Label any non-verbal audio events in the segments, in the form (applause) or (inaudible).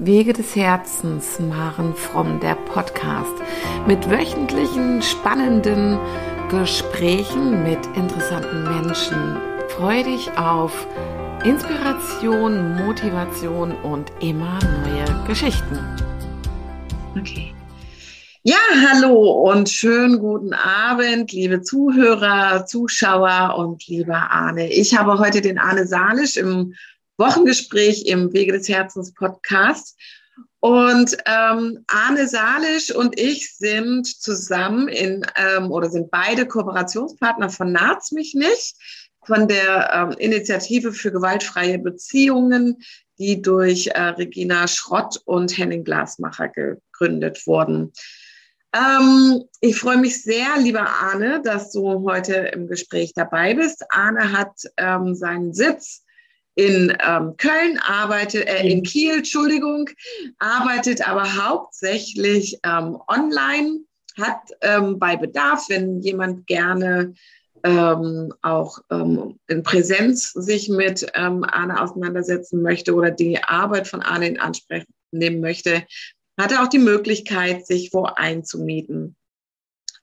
Wege des Herzens, Maren Fromm, der Podcast mit wöchentlichen spannenden Gesprächen mit interessanten Menschen. Freue dich auf Inspiration, Motivation und immer neue Geschichten. Okay. Ja, hallo und schönen guten Abend, liebe Zuhörer, Zuschauer und lieber Arne. Ich habe heute den Arne Salisch im Wochengespräch im Wege des Herzens Podcast. Und ähm, Arne Salisch und ich sind zusammen in ähm, oder sind beide Kooperationspartner von Naz mich nicht, von der ähm, Initiative für gewaltfreie Beziehungen, die durch äh, Regina Schrott und Henning Glasmacher gegründet wurden. Ähm, ich freue mich sehr, lieber Arne, dass du heute im Gespräch dabei bist. Arne hat ähm, seinen Sitz in ähm, Köln, arbeitet, äh, in Kiel, Entschuldigung, arbeitet aber hauptsächlich ähm, online, hat ähm, bei Bedarf, wenn jemand gerne ähm, auch ähm, in Präsenz sich mit ähm, Arne auseinandersetzen möchte oder die Arbeit von Arne in Anspruch nehmen möchte, hat er auch die Möglichkeit, sich wo einzumieten.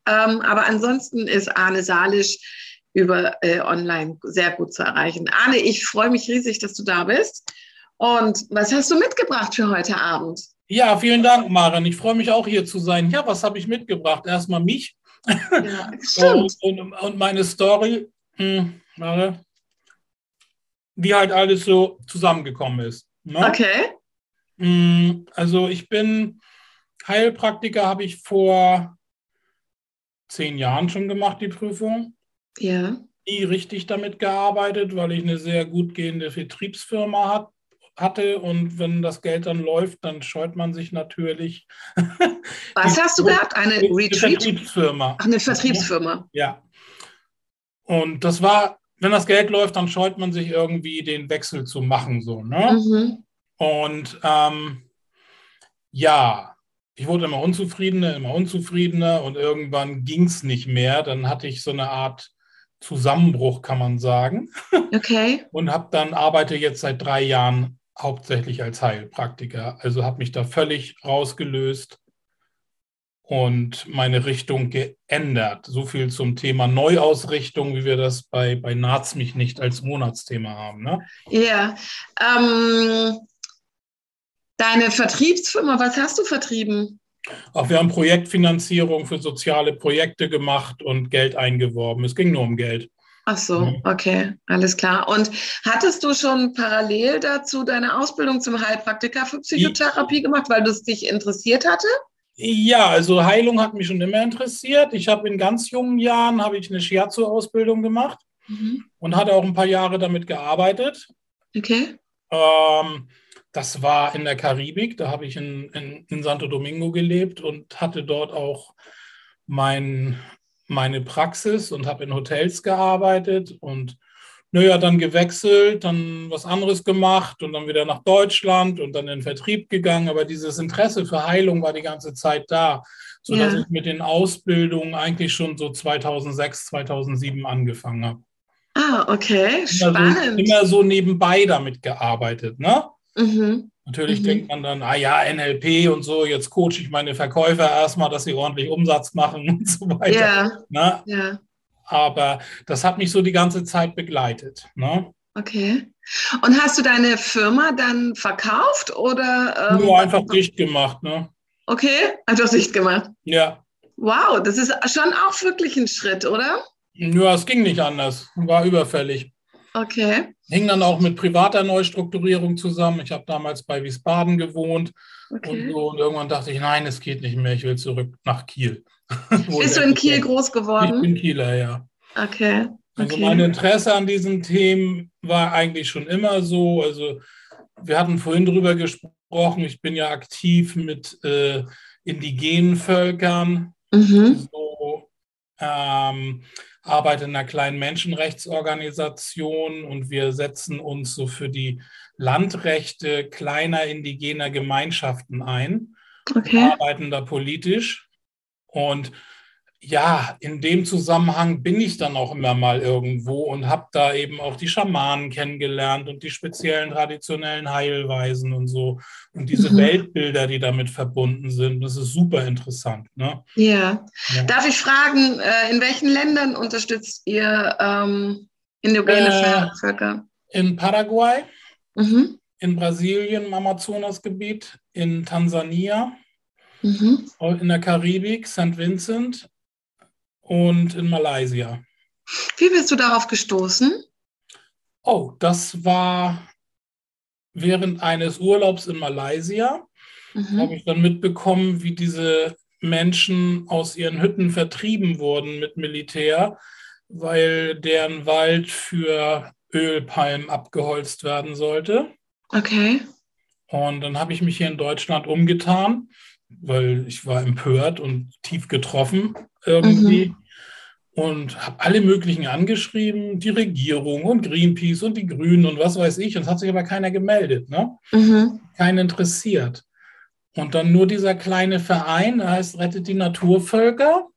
aber ansonsten ist Arne Salisch über äh, online sehr gut zu erreichen. Arne, ich freue mich riesig, dass du da bist. Und was hast du mitgebracht für heute Abend? Ja, vielen Dank, Maren. Ich freue mich auch hier zu sein. Ja, was habe ich mitgebracht? Erstmal mich. Ja, (laughs) und, und, und, meine Story, hm, wie halt alles so zusammengekommen ist. Ne? Okay. Hm, also ich bin Heilpraktiker, habe ich vor zehn Jahren schon gemacht, die Prüfung. Ja. Nie richtig damit gearbeitet, weil ich eine sehr gut gehende Vertriebsfirma hat, hatte und wenn das Geld dann läuft, dann scheut man sich natürlich. (laughs) Was hast du gehabt? Eine Retreat? Vertriebsfirma. Ach, eine Vertriebsfirma. Ja. Und das war, wenn das Geld läuft, dann scheut man sich irgendwie den Wechsel zu machen, so, ne? Mhm. Und ähm, ja, ich wurde immer unzufriedener, immer unzufriedener und irgendwann ging es nicht mehr. Dann hatte ich so eine Art Zusammenbruch, kann man sagen. Okay. (laughs) Und habe dann arbeite jetzt seit drei Jahren hauptsächlich als Heilpraktiker. Also habe mich da völlig rausgelöst und meine Richtung geändert. So viel zum Thema Neuausrichtung, wie wir das bei, bei Naz mich nicht als Monatsthema haben. Ne? Ja. Ähm, deine Vertriebsfirma, was hast du vertrieben? Auch wir haben Projektfinanzierung für soziale Projekte gemacht und Geld eingeworben. Es ging nur um Geld. Ach so, okay, alles klar. Und hattest du schon parallel dazu deine Ausbildung zum Heilpraktiker für Psychotherapie gemacht, weil das dich interessiert hatte? Ja, also Heilung hat mich schon immer interessiert. Ich habe in ganz jungen Jahren habe ich eine Shiatsu-Ausbildung gemacht mhm. und hatte auch ein paar Jahre damit gearbeitet. Okay. Ähm, das war in der Karibik, da habe ich in, in, in, Santo Domingo gelebt und hatte dort auch mein, meine Praxis und habe in Hotels gearbeitet und naja, dann gewechselt, dann was anderes gemacht und dann wieder nach Deutschland und dann in den Vertrieb gegangen. Aber dieses Interesse für Heilung war die ganze Zeit da, sodass ja. ich mit den Ausbildungen eigentlich schon so 2006, 2007 angefangen habe. Ah, okay, spannend. Also immer so nebenbei damit gearbeitet, ne? Mhm. Natürlich mhm. denkt man dann, ah ja, NLP und so, jetzt coache ich meine Verkäufer erstmal, dass sie ordentlich Umsatz machen (laughs) und so weiter. Ja. Ne? ja. Aber das hat mich so die ganze Zeit begleitet. Ne? Okay. Und hast du deine Firma dann verkauft oder? Ähm, Nur einfach dicht gemacht, ne? Okay, einfach dicht gemacht. Ja. Wow, das ist schon auch wirklich ein Schritt, oder? Ja, es ging nicht anders. War überfällig. Okay. Hing dann auch mit privater Neustrukturierung zusammen. Ich habe damals bei Wiesbaden gewohnt okay. und, so, und irgendwann dachte ich, nein, es geht nicht mehr, ich will zurück nach Kiel. (laughs) Bist du in Kiel groß geworden? Ich bin Kieler, ja. Okay. Also mein Interesse an diesen Themen war eigentlich schon immer so. Also wir hatten vorhin darüber gesprochen, ich bin ja aktiv mit äh, indigenen Völkern. Mhm. So, ähm, arbeite in einer kleinen Menschenrechtsorganisation und wir setzen uns so für die Landrechte kleiner indigener Gemeinschaften ein. Okay. Wir arbeiten da politisch. Und ja, in dem Zusammenhang bin ich dann auch immer mal irgendwo und habe da eben auch die Schamanen kennengelernt und die speziellen traditionellen Heilweisen und so und diese mhm. Weltbilder, die damit verbunden sind. Das ist super interessant. Ne? Ja. ja. Darf ich fragen, äh, in welchen Ländern unterstützt ihr ähm, indigene äh, Völker? In Paraguay, mhm. in Brasilien im Amazonasgebiet, in Tansania. Mhm. In der Karibik, St. Vincent, und in Malaysia. Wie bist du darauf gestoßen? Oh, das war während eines Urlaubs in Malaysia. Mhm. Habe ich dann mitbekommen, wie diese Menschen aus ihren Hütten vertrieben wurden mit Militär, weil deren Wald für Ölpalmen abgeholzt werden sollte. Okay. Und dann habe ich mich hier in Deutschland umgetan, weil ich war empört und tief getroffen irgendwie. Mhm. Und habe alle möglichen angeschrieben, die Regierung und Greenpeace und die Grünen und was weiß ich. Und es hat sich aber keiner gemeldet, ne? Mhm. Keinen interessiert. Und dann nur dieser kleine Verein, der heißt Rettet die Naturvölker.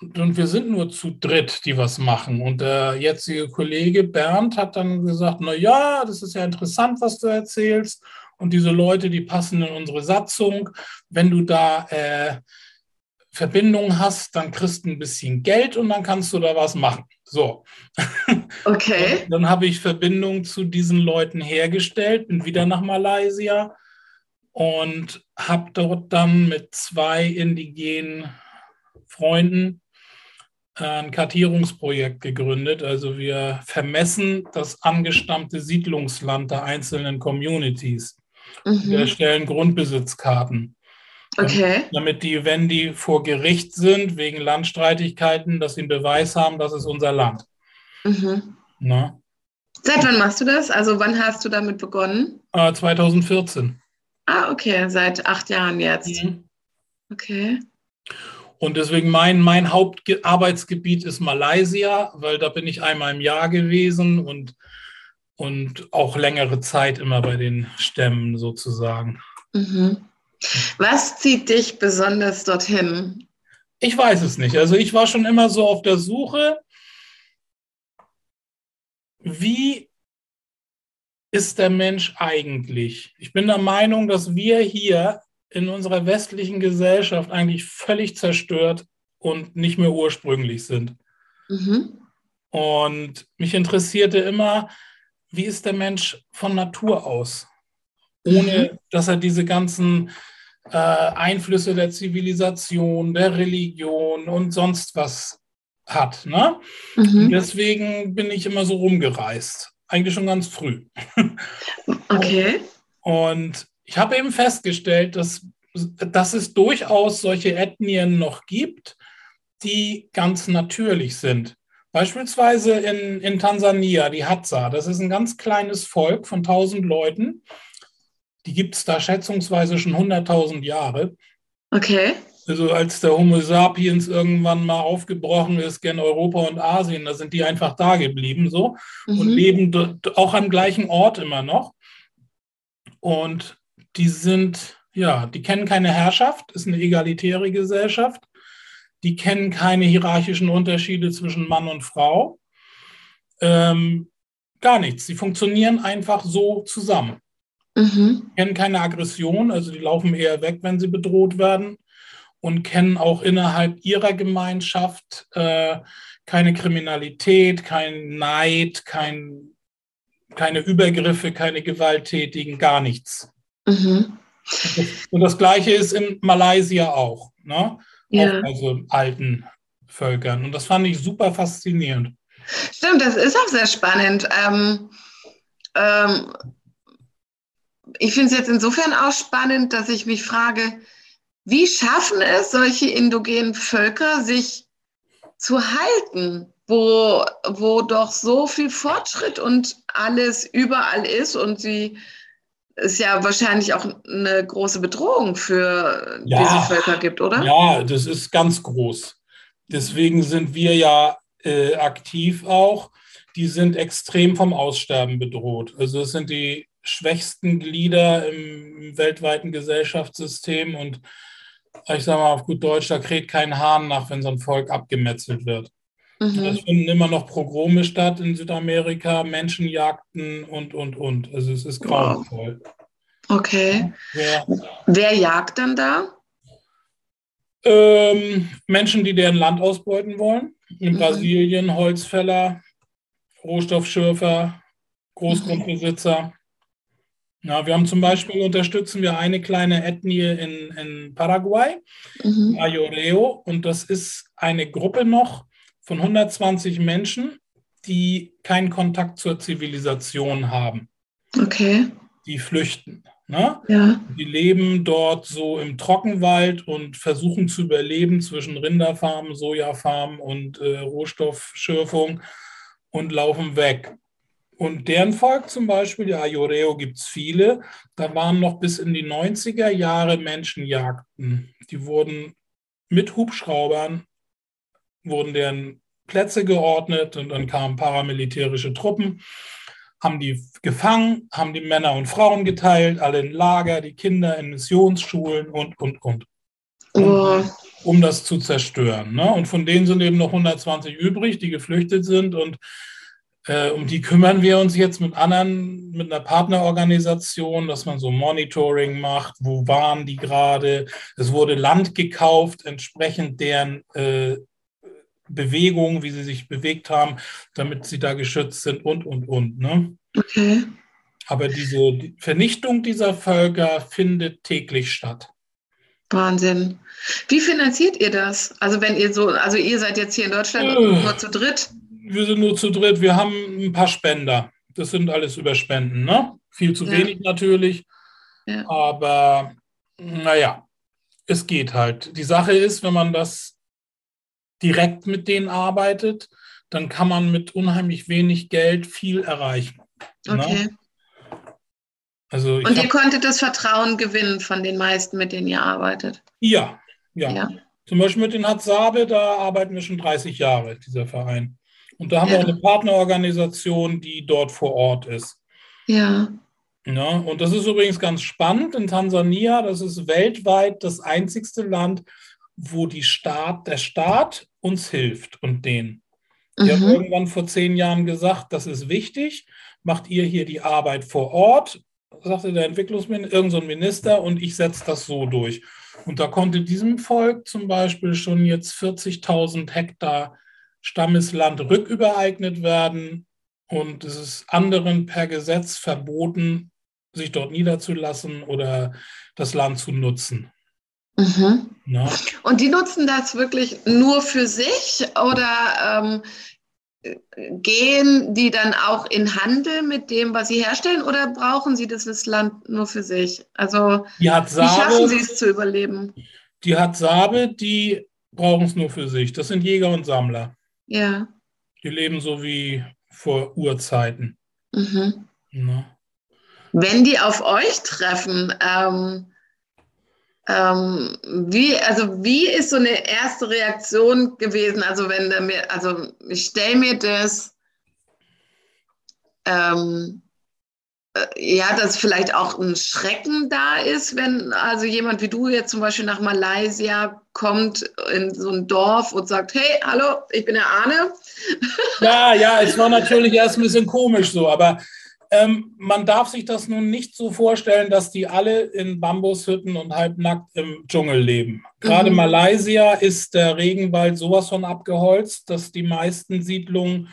Und wir sind nur zu dritt, die was machen. Und der jetzige Kollege Bernd hat dann gesagt, na ja, das ist ja interessant, was du erzählst. Und diese Leute, die passen in unsere Satzung. Wenn du da äh, Verbindung hast, dann kriegst du ein bisschen Geld und dann kannst du da was machen. So. (laughs) Okay. dann habe ich Verbindung zu diesen Leuten hergestellt, bin wieder nach Malaysia und habe dort dann mit zwei indigenen Freunden äh, ein Kartierungsprojekt gegründet. Also wir vermessen das angestammte Siedlungsland der einzelnen Communities. Mhm. Wir erstellen Grundbesitzkarten. Okay. Damit die, wenn die vor Gericht sind wegen Landstreitigkeiten, dass sie einen Beweis haben, das ist unser Land. Mhm. Na? Seit wann machst du das? Also wann hast du damit begonnen? Äh, 2014. Ah, okay, seit acht Jahren jetzt. Mhm. Okay. Und deswegen mein, mein Hauptarbeitsgebiet ist Malaysia, weil da bin ich einmal im Jahr gewesen und, und auch längere Zeit immer bei den Stämmen sozusagen. Mhm. Was zieht dich besonders dorthin? Ich weiß es nicht. Also ich war schon immer so auf der Suche, wie ist der Mensch eigentlich? Ich bin der Meinung, dass wir hier in unserer westlichen Gesellschaft eigentlich völlig zerstört und nicht mehr ursprünglich sind. Mhm. Und mich interessierte immer, wie ist der Mensch von Natur aus? Ohne mhm. dass er diese ganzen äh, Einflüsse der Zivilisation, der Religion und sonst was hat. Ne? Mhm. Deswegen bin ich immer so rumgereist. Eigentlich schon ganz früh. (laughs) Okay. Und ich habe eben festgestellt, dass, dass es durchaus solche Ethnien noch gibt, die ganz natürlich sind. Beispielsweise in, in Tansania, die Hadza. Das ist ein ganz kleines Volk von 1000 Leuten die gibt es da schätzungsweise schon 100.000 Jahre. Okay. Also als der Homo sapiens irgendwann mal aufgebrochen ist gen Europa und Asien, da sind die einfach da geblieben so mhm. und leben auch am gleichen Ort immer noch. Und die sind, ja, die kennen keine Herrschaft, ist eine egalitäre Gesellschaft. Die kennen keine hierarchischen Unterschiede zwischen Mann und Frau. Ähm, gar nichts. Sie funktionieren einfach so zusammen. Mhm. Kennen keine Aggression, also die laufen eher weg, wenn sie bedroht werden und kennen auch innerhalb ihrer Gemeinschaft äh, keine Kriminalität, kein Neid, kein, keine Übergriffe, keine gewalttätigen, gar nichts. Mhm. Und das Gleiche ist in Malaysia auch, ne? Ja. Auch also alten Völkern. Und das fand ich super faszinierend. Stimmt, das ist auch sehr spannend. Ähm, ähm, ich finde es jetzt insofern auch spannend, dass ich mich frage, wie schaffen es solche indogenen Völker, sich zu halten, wo, wo doch so viel Fortschritt und alles überall ist und sie es ja wahrscheinlich auch eine große Bedrohung für ja, diese Völker gibt, oder? Ja, das ist ganz groß. Deswegen sind wir ja äh, aktiv auch. Die sind extrem vom Aussterben bedroht. Also es sind die schwächsten Glieder im weltweiten Gesellschaftssystem und ich sage mal auf gut Deutsch, da kräht kein Hahn nach, wenn so ein Volk abgemetzelt wird. Mhm. Es finden immer noch Progrome statt in Südamerika, Menschenjagden und, und, und. Also es ist grauenvoll. Okay. Ja. Wer jagt dann da? Ähm, Menschen, die deren Land ausbeuten wollen. In Mhm. Brasilien Holzfäller, Rohstoffschürfer, Großgrundbesitzer. Ja, wir haben zum Beispiel unterstützen wir eine kleine Ethnie in, in Paraguay, Mhm. Ayoreo, und das ist eine Gruppe noch von 120 Menschen, die keinen Kontakt zur Zivilisation haben. Okay. Die flüchten. Ne? Ja. Die leben dort so im Trockenwald und versuchen zu überleben zwischen Rinderfarmen, Sojafarmen und äh, Rohstoffschürfung und laufen weg. Und deren Volk zum Beispiel, ja, Ayoreo gibt es viele, da waren noch bis in die 90er Jahre Menschenjagden. Die wurden mit Hubschraubern, wurden deren Plätze geordnet und dann kamen paramilitärische Truppen, haben die gefangen, haben die Männer und Frauen geteilt, alle in Lager, die Kinder in Missionsschulen und, und, und Oh. um das zu zerstören. Ne? Und von denen sind eben noch 120 übrig, die geflüchtet sind. Und äh, um die kümmern wir uns jetzt mit anderen, mit einer Partnerorganisation, dass man so Monitoring macht. Wo waren die gerade? Es wurde Land gekauft, entsprechend deren äh, Bewegung, wie sie sich bewegt haben, damit sie da geschützt sind und, und, und. Ne? Okay. Aber diese die Vernichtung dieser Völker findet täglich statt. Wahnsinn. Wie finanziert ihr das? Also wenn ihr so, also ihr seid jetzt hier in Deutschland Äh. nur zu dritt. Wir sind nur zu dritt, wir haben ein paar Spender. Das sind alles über Spenden, ne? Viel zu Ja. wenig natürlich, Ja. aber naja, es geht halt. Die Sache ist, wenn man das direkt mit denen arbeitet, dann kann man mit unheimlich wenig Geld viel erreichen. Okay. Ne? Also Und ihr konntet das Vertrauen gewinnen von den meisten, mit denen ihr arbeitet. ja, ja, Ja. Zum Beispiel mit den Hatsabe, da arbeiten wir schon 30 Jahre, dieser Verein. Und da haben wir Ja. auch eine Partnerorganisation, die dort vor Ort ist. Ja. Ja, und das ist übrigens ganz spannend. In Tansania, das ist weltweit das einzigste Land, wo die Staat, der Staat uns hilft und. Die haben Mhm. irgendwann vor zehn Jahren gesagt, das ist wichtig, macht ihr hier die Arbeit vor Ort, sagte der Entwicklungsminister, irgendein so Minister, und ich setze das so durch. Und da konnte diesem Volk zum Beispiel schon jetzt 40.000 Hektar Stammesland rückübereignet werden. Und es ist anderen per Gesetz verboten, sich dort niederzulassen oder das Land zu nutzen. Mhm. Und die nutzen das wirklich nur für sich oder ähm, gehen die dann auch in Handel mit dem, was sie herstellen oder brauchen sie das Land nur für sich? Also hat wie schaffen sie Sabe, es zu überleben? die hat Sabe, die brauchen es nur für sich. Das sind Jäger und Sammler. Ja. Die leben so wie vor Urzeiten. Mhm. Ne? Wenn die auf euch treffen, ähm, ähm, wie, also wie ist so eine erste Reaktion gewesen? Also wenn mir, also ich stelle mir das, ähm, äh, ja, dass vielleicht auch ein Schrecken da ist, wenn also jemand wie du jetzt zum Beispiel nach Malaysia kommt in so ein Dorf und sagt, hey, hallo, ich bin der Arne. Ja, ja, es war natürlich erst ein bisschen komisch so, aber ähm, man darf sich das nun nicht so vorstellen, dass die alle in Bambushütten und halbnackt im Dschungel leben. Gerade Mhm. Malaysia ist der Regenwald sowas von abgeholzt, dass die meisten Siedlungen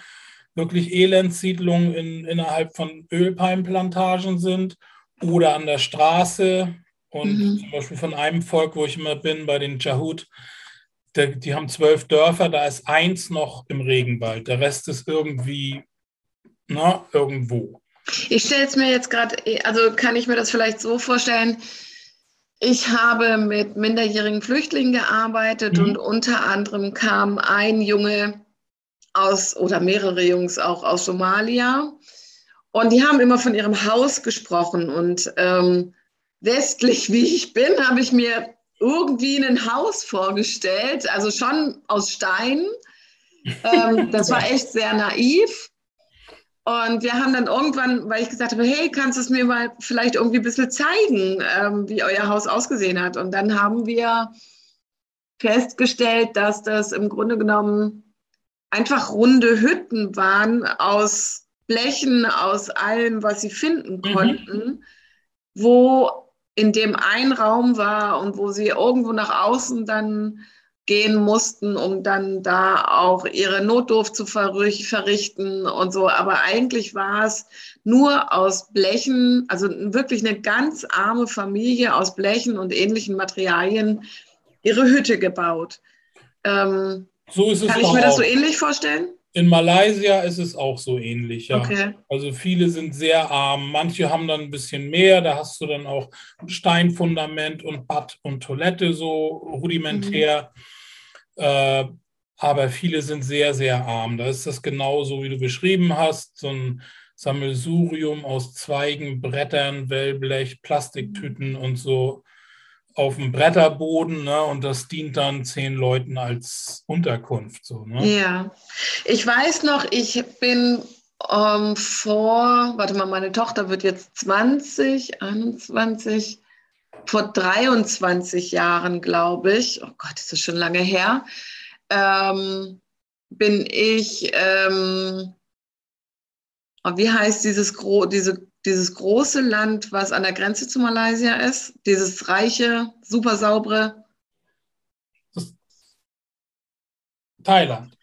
wirklich Elendssiedlungen in, innerhalb von Ölpalmplantagen sind oder an der Straße. Und Mhm. zum Beispiel von einem Volk, wo ich immer bin, bei den Chahut, der, die haben zwölf Dörfer, da ist eins noch im Regenwald. Der Rest ist irgendwie na, irgendwo. Ich stelle es mir jetzt gerade, also kann ich mir das vielleicht so vorstellen, ich habe mit minderjährigen Flüchtlingen gearbeitet Mhm. und unter anderem kam ein Junge aus, oder mehrere Jungs auch aus Somalia. Und die haben immer von ihrem Haus gesprochen. Und ähm, westlich wie ich bin, habe ich mir irgendwie ein Haus vorgestellt, also schon aus Stein. Ähm, das war echt sehr naiv. Und wir haben dann irgendwann, weil ich gesagt habe, hey, kannst du es mir mal vielleicht irgendwie ein bisschen zeigen, ähm, wie euer Haus ausgesehen hat? Und dann haben wir festgestellt, dass das im Grunde genommen einfach runde Hütten waren aus Blechen, aus allem, was sie finden mhm. konnten, mhm. wo in dem ein Raum war und wo sie irgendwo nach außen dann gehen mussten, um dann da auch ihre Notdurft zu verrichten und so. Aber eigentlich war es nur aus Blechen, also wirklich eine ganz arme Familie aus Blechen und ähnlichen Materialien ihre Hütte gebaut. Ähm, so ist es kann ich mir das so ähnlich vorstellen? In Malaysia ist es auch so ähnlich, ja. Okay. Also viele sind sehr arm, manche haben dann ein bisschen mehr, da hast du dann auch Steinfundament und Bad und Toilette so rudimentär. Mhm. Äh, aber viele sind sehr, sehr arm. Da ist das genauso, wie du beschrieben hast, so ein Sammelsurium aus Zweigen, Brettern, Wellblech, Plastiktüten und so auf dem Bretterboden ne, und das dient dann zehn Leuten als Unterkunft. So, ne? Ja, ich weiß noch, ich bin ähm, vor, warte mal, meine Tochter wird jetzt 20, 21, vor 23 Jahren, glaube ich, oh Gott, ist das schon lange her, ähm, bin ich, ähm, oh, wie heißt dieses, diese dieses große Land, was an der Grenze zu Malaysia ist, dieses reiche, super saubere. Thailand.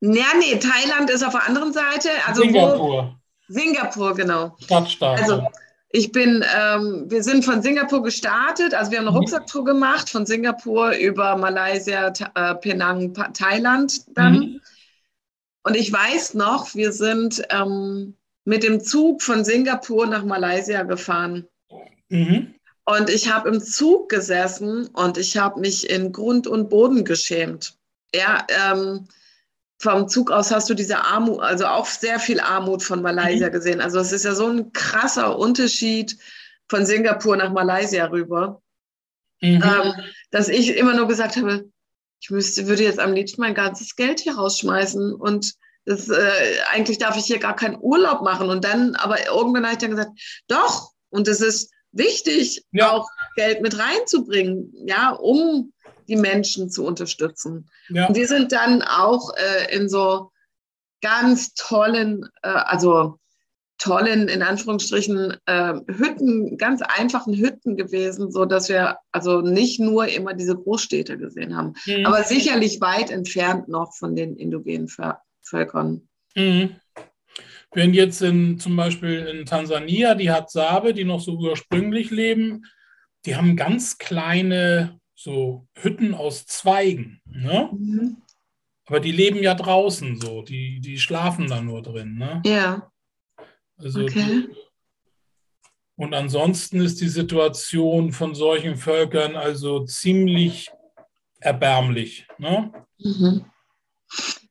Ja, nee, Thailand ist auf der anderen Seite. Also Singapur. Wo, Singapur, genau. Stadtstaat. Also ich bin, ähm, wir sind von Singapur gestartet, also wir haben eine mhm. Rucksacktour gemacht von Singapur über Malaysia, äh, Penang, Thailand dann. Mhm. Und ich weiß noch, wir sind ähm, mit dem Zug von Singapur nach Malaysia gefahren. Mhm. Und ich habe im Zug gesessen und ich habe mich in Grund und Boden geschämt. Ja, ähm, vom Zug aus hast du diese Armut, also auch sehr viel Armut von Malaysia mhm. gesehen. Also es ist ja so ein krasser Unterschied von Singapur nach Malaysia rüber, mhm. ähm, dass ich immer nur gesagt habe, ich müsste, würde jetzt am liebsten mein ganzes Geld hier rausschmeißen und das, äh, eigentlich darf ich hier gar keinen Urlaub machen. Und dann, aber irgendwann habe ich dann gesagt, doch, und es ist wichtig, ja. auch Geld mit reinzubringen, ja, um die Menschen zu unterstützen. Ja. Und die sind dann auch äh, in so ganz tollen, äh, also tollen, in Anführungsstrichen, äh, Hütten, ganz einfachen Hütten gewesen, so dass wir also nicht nur immer diese Großstädte gesehen haben, mhm. aber sicherlich weit entfernt noch von den indogenen Ver Völkern. Mhm. Wenn jetzt in, zum Beispiel in Tansania die Hadzabe, die noch so ursprünglich leben, die haben ganz kleine so Hütten aus Zweigen. Ne? Mhm. Aber die leben ja draußen so, die, die schlafen da nur drin. Ne? Ja. Also okay. Die, und ansonsten ist die Situation von solchen Völkern also ziemlich erbärmlich. Ne? Mhm.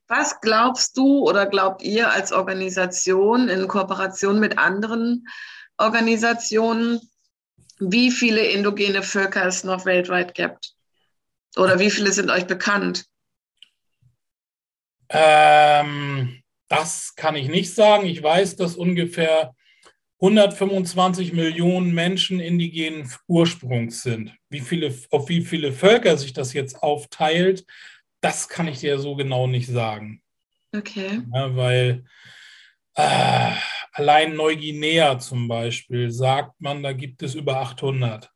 Was glaubst du oder glaubt ihr als Organisation in Kooperation mit anderen Organisationen, wie viele indogene Völker es noch weltweit gibt? Oder wie viele sind euch bekannt? Ähm, das kann ich nicht sagen. Ich weiß, dass ungefähr 125 Millionen Menschen indigenen Ursprungs sind. Wie viele, auf wie viele Völker sich das jetzt aufteilt, das kann ich dir so genau nicht sagen. Okay. Ja, weil äh, allein Neuguinea zum Beispiel sagt man, da gibt es über 800.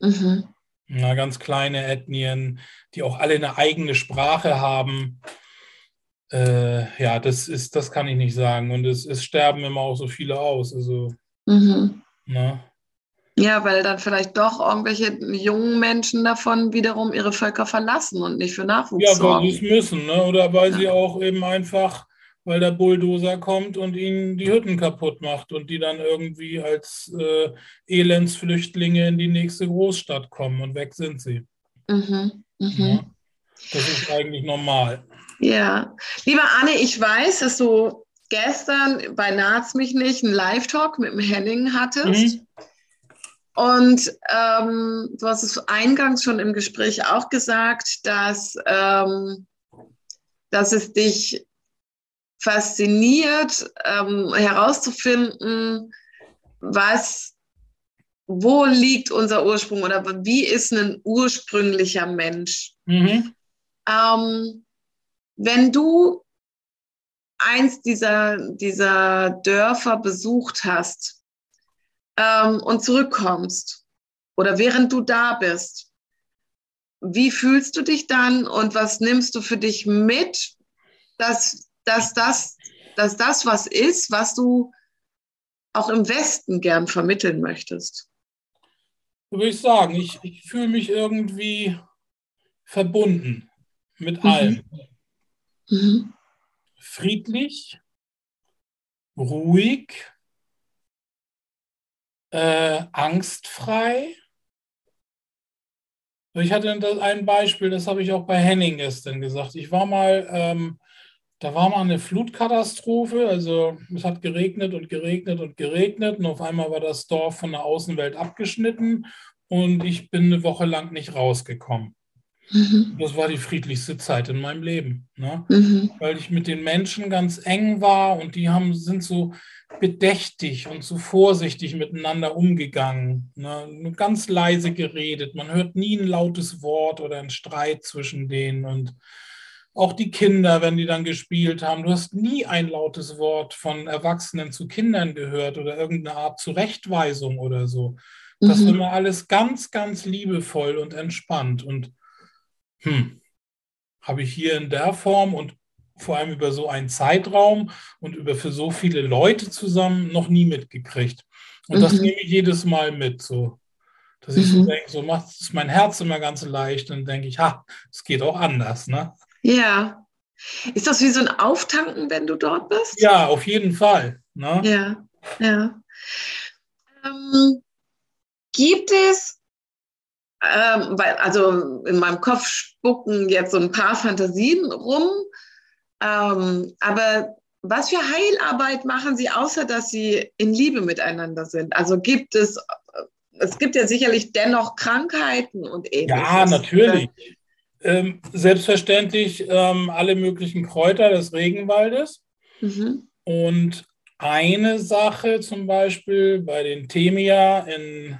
Mhm. Ja, ganz kleine Ethnien, die auch alle eine eigene Sprache haben. Äh, ja, das ist, das kann ich nicht sagen. Und es, es sterben immer auch so viele aus. Also, mhm. na, ne? Ja, weil dann vielleicht doch irgendwelche jungen Menschen davon wiederum ihre Völker verlassen und nicht für Nachwuchs ja, sorgen. Ja, weil sie es müssen, ne? oder weil ja. sie auch eben einfach, weil der Bulldozer kommt und ihnen die Hütten kaputt macht und die dann irgendwie als äh, Elendsflüchtlinge in die nächste Großstadt kommen und weg sind sie. Mhm. Mhm. Ja, das ist eigentlich normal. Ja, lieber Anne, ich weiß, dass du gestern bei Naz mich nicht einen Live-Talk mit dem Henning hattest. Mhm. Und ähm, du hast es eingangs schon im Gespräch auch gesagt, dass, ähm, dass es dich fasziniert, ähm, herauszufinden, was, wo liegt unser Ursprung oder wie ist ein ursprünglicher Mensch. Mhm. Ähm, wenn du eins dieser, dieser Dörfer besucht hast ähm, und zurückkommst oder während du da bist, wie fühlst du dich dann und was nimmst du für dich mit, dass, dass, das, dass das was ist, was du auch im Westen gern vermitteln möchtest? Würde ich sagen, ich, ich fühle mich irgendwie verbunden mit mhm. allem. Mhm. Friedlich, ruhig, äh, angstfrei. Ich hatte ein Beispiel, das habe ich auch bei Henning gestern gesagt. Ich war mal, ähm, da war mal eine Flutkatastrophe, also es hat geregnet und geregnet und geregnet und auf einmal war das Dorf von der Außenwelt abgeschnitten und ich bin eine Woche lang nicht rausgekommen. Mhm. Das war die friedlichste Zeit in meinem Leben, ne? Mhm. weil ich mit den Menschen ganz eng war und die haben, sind so bedächtig und so vorsichtig miteinander umgegangen, ne? ganz leise geredet. Man hört nie ein lautes Wort oder einen Streit zwischen denen und auch die Kinder, wenn die dann gespielt haben, du hast nie ein lautes Wort von Erwachsenen zu Kindern gehört oder irgendeine Art Zurechtweisung oder so. Das mhm. war immer alles ganz, ganz liebevoll und entspannt und hm, habe ich hier in der Form und vor allem über so einen Zeitraum und über für so viele Leute zusammen noch nie mitgekriegt. Und mhm. das nehme ich jedes Mal mit, so dass ich mhm. so denke, so macht es mein Herz immer ganz leicht und denke ich, ha, es geht auch anders, ne? Ja. Ist das wie so ein Auftanken, wenn du dort bist? Ja, auf jeden Fall. Ne? Ja, ja. Ähm, gibt es ähm, weil, also in meinem Kopf spucken jetzt so ein paar Fantasien rum. Ähm, aber was für Heilarbeit machen Sie, außer dass Sie in Liebe miteinander sind? Also gibt es, es gibt ja sicherlich dennoch Krankheiten und ähnliches. Ja, natürlich. Ähm, selbstverständlich ähm, alle möglichen Kräuter des Regenwaldes. Mhm. Und eine Sache zum Beispiel bei den Temia in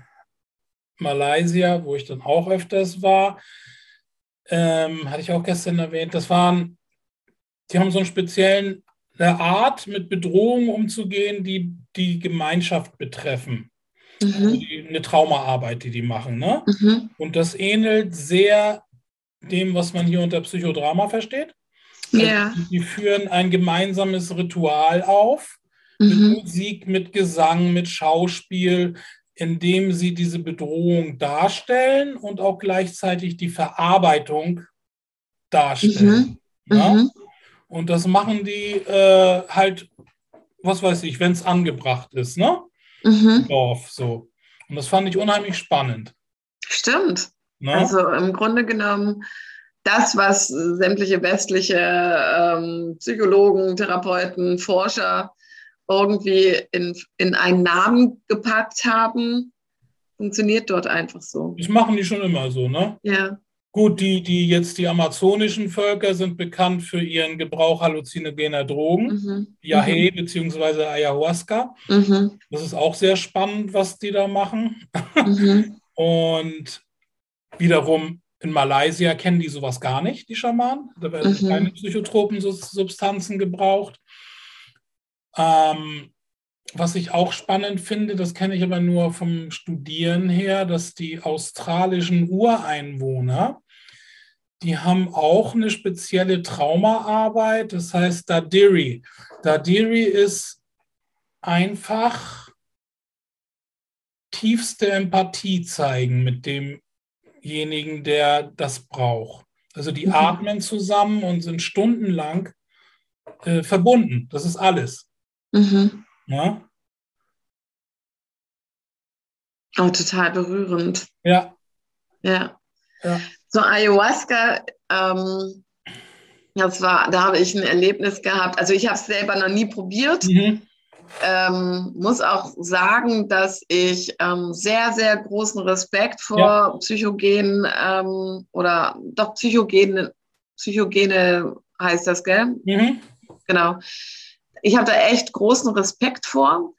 Malaysia, wo ich dann auch öfters war, ähm, hatte ich auch gestern erwähnt, das waren, die haben so einen speziellen eine Art, mit Bedrohungen umzugehen, die die Gemeinschaft betreffen. Mhm. Also die, eine Traumaarbeit, die die machen. Ne? Mhm. Und das ähnelt sehr dem, was man hier unter Psychodrama versteht. Also ja. Die, führen ein gemeinsames Ritual auf, mhm. mit Musik, mit Gesang, mit Schauspiel, indem sie diese Bedrohung darstellen und auch gleichzeitig die Verarbeitung darstellen. Mhm. Ja? Und das machen die äh, halt, was weiß ich, wenn es angebracht ist, ne? Mhm. Dorf so. Und das fand ich unheimlich spannend. Stimmt. Ne? Also im Grunde genommen das, was sämtliche westliche ähm, Psychologen, Therapeuten, Forscher irgendwie in, in einen Namen gepackt haben, funktioniert dort einfach so. Das machen die schon immer so, ne? Ja. Gut, die, die jetzt die amazonischen Völker sind bekannt für ihren Gebrauch halluzinogener Drogen, mhm. Yahe mhm. bzw. Ayahuasca. Mhm. Das ist auch sehr spannend, was die da machen. Mhm. (laughs) Und wiederum in Malaysia kennen die sowas gar nicht, die Schamanen. Da werden mhm. keine psychotropen Substanzen gebraucht. Ähm, was ich auch spannend finde, das kenne ich aber nur vom Studieren her, dass die australischen Ureinwohner, die haben auch eine spezielle Traumaarbeit, das heißt Dadiri. Dadiri ist einfach tiefste Empathie zeigen mit demjenigen, der das braucht. Also die mhm. atmen zusammen und sind stundenlang äh, verbunden. Das ist alles. Mhm. Ja? Oh, total berührend. Ja. Ja. Ja. So Ayahuasca, ähm, das war, da habe ich ein Erlebnis gehabt. Also ich habe es selber noch nie probiert. Mhm. Ähm, muss auch sagen, dass ich ähm, sehr, sehr großen Respekt vor ja. psychogenen ähm, oder doch psychogene, psychogene heißt das, gell? Mhm genau. Ich habe da echt großen Respekt vor.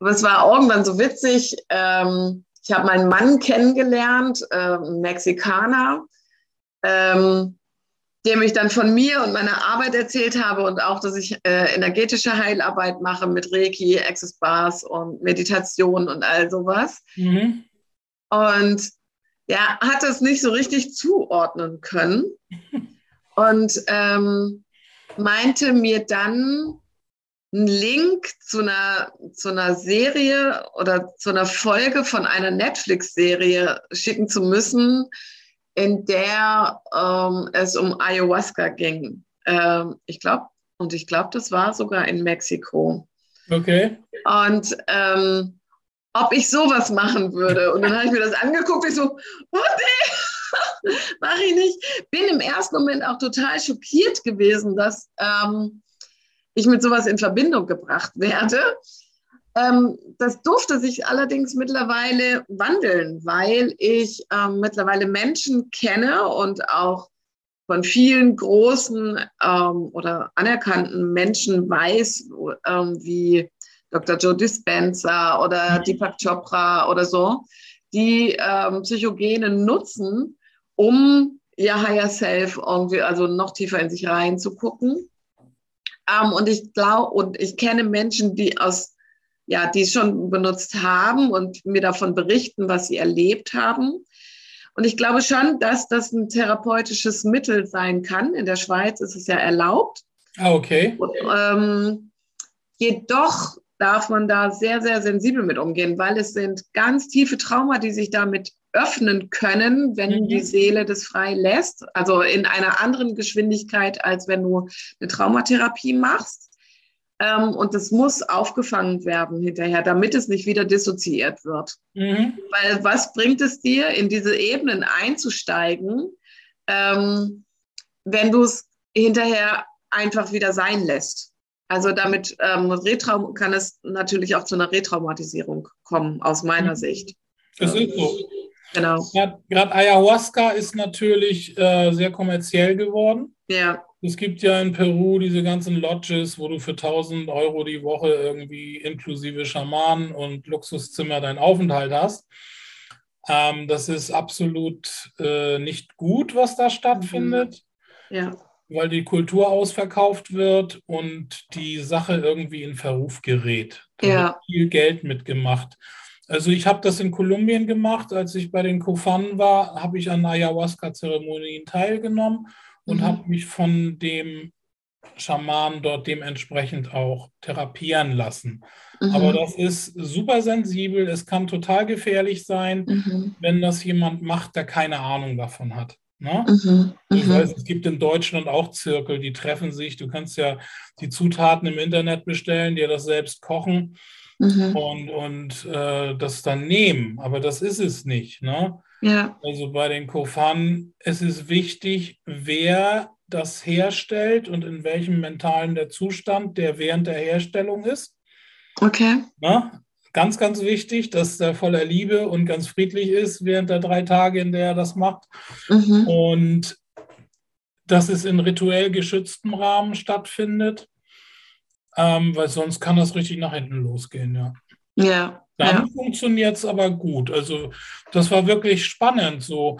Aber es war irgendwann so witzig. Ähm, ich habe meinen Mann kennengelernt, äh, Mexikaner, ähm, dem ich dann von mir und meiner Arbeit erzählt habe und auch, dass ich äh, energetische Heilarbeit mache mit Reiki, Access Bars und Meditation und all sowas. Mhm. Und ja, hat es nicht so richtig zuordnen können (laughs) und ähm, meinte mir dann, einen Link zu einer, zu einer Serie oder zu einer Folge von einer Netflix-Serie schicken zu müssen, in der ähm, es um Ayahuasca ging. Ähm, ich glaube, und ich glaube, das war sogar in Mexiko. Okay. Und ähm, ob ich sowas machen würde. Und dann habe ich mir das angeguckt, ich so, oh nee, mache ich nicht. Bin im ersten Moment auch total schockiert gewesen, dass ähm, ich mit sowas in Verbindung gebracht werde. Ähm, das durfte sich allerdings mittlerweile wandeln, weil ich ähm, mittlerweile Menschen kenne und auch von vielen großen ähm, oder anerkannten Menschen weiß, ähm, wie Dr. Joe Dispenza oder mhm. Deepak Chopra oder so, die ähm, Psychogene nutzen, um ihr Higher Self irgendwie, also noch tiefer in sich reinzugucken. Ähm, und ich glaube, und ich kenne Menschen, die aus, ja, die es schon benutzt haben und mir davon berichten, was sie erlebt haben. Und ich glaube schon, dass das ein therapeutisches Mittel sein kann. In der Schweiz ist es ja erlaubt. Ah, okay. Und, ähm, jedoch darf man da sehr, sehr sensibel mit umgehen, weil es sind ganz tiefe Trauma, die sich damit öffnen können, wenn mhm. die Seele das frei lässt. Also in einer anderen Geschwindigkeit, als wenn du eine Traumatherapie machst. Ähm, und das muss aufgefangen werden hinterher, damit es nicht wieder dissoziiert wird. Mhm. Weil was bringt es dir, in diese Ebenen einzusteigen, ähm, wenn du es hinterher einfach wieder sein lässt? Also damit ähm, Retraum kann es natürlich auch zu einer Retraumatisierung kommen, aus meiner mhm. Sicht. Das ist so. Genau. Gerade Ayahuasca ist natürlich äh, sehr kommerziell geworden. Ja. Es gibt ja in Peru diese ganzen Lodges, wo du für 1000 Euro die Woche irgendwie inklusive Schamanen und Luxuszimmer deinen Aufenthalt hast. Ähm, das ist absolut äh, nicht gut, was da stattfindet. Mhm. Ja. Weil die Kultur ausverkauft wird und die Sache irgendwie in Verruf gerät. Da ja. wird viel Geld mitgemacht. Also ich habe das in Kolumbien gemacht, als ich bei den Kofan war, habe ich an Ayahuasca-Zeremonien teilgenommen und mhm. habe mich von dem Schaman dort dementsprechend auch therapieren lassen. Mhm. Aber das ist super sensibel, es kann total gefährlich sein, mhm. wenn das jemand macht, der keine Ahnung davon hat. Ne? Mhm. Ich mhm. weiß, es gibt in Deutschland auch Zirkel, die treffen sich. Du kannst ja die Zutaten im Internet bestellen, dir das selbst kochen mhm. und, und äh, das dann nehmen. Aber das ist es nicht. Ne? Ja. Also bei den Kofan, es ist wichtig, wer das herstellt und in welchem mentalen der Zustand, der während der Herstellung ist. Okay. Ne? Ganz, ganz wichtig, dass der voller Liebe und ganz friedlich ist während der drei Tage, in der er das macht. Mhm. Und dass es in rituell geschütztem Rahmen stattfindet ähm, weil sonst kann das richtig nach hinten losgehen, ja. Ja. Dann ja. funktioniert es aber gut. Also das war wirklich spannend. So,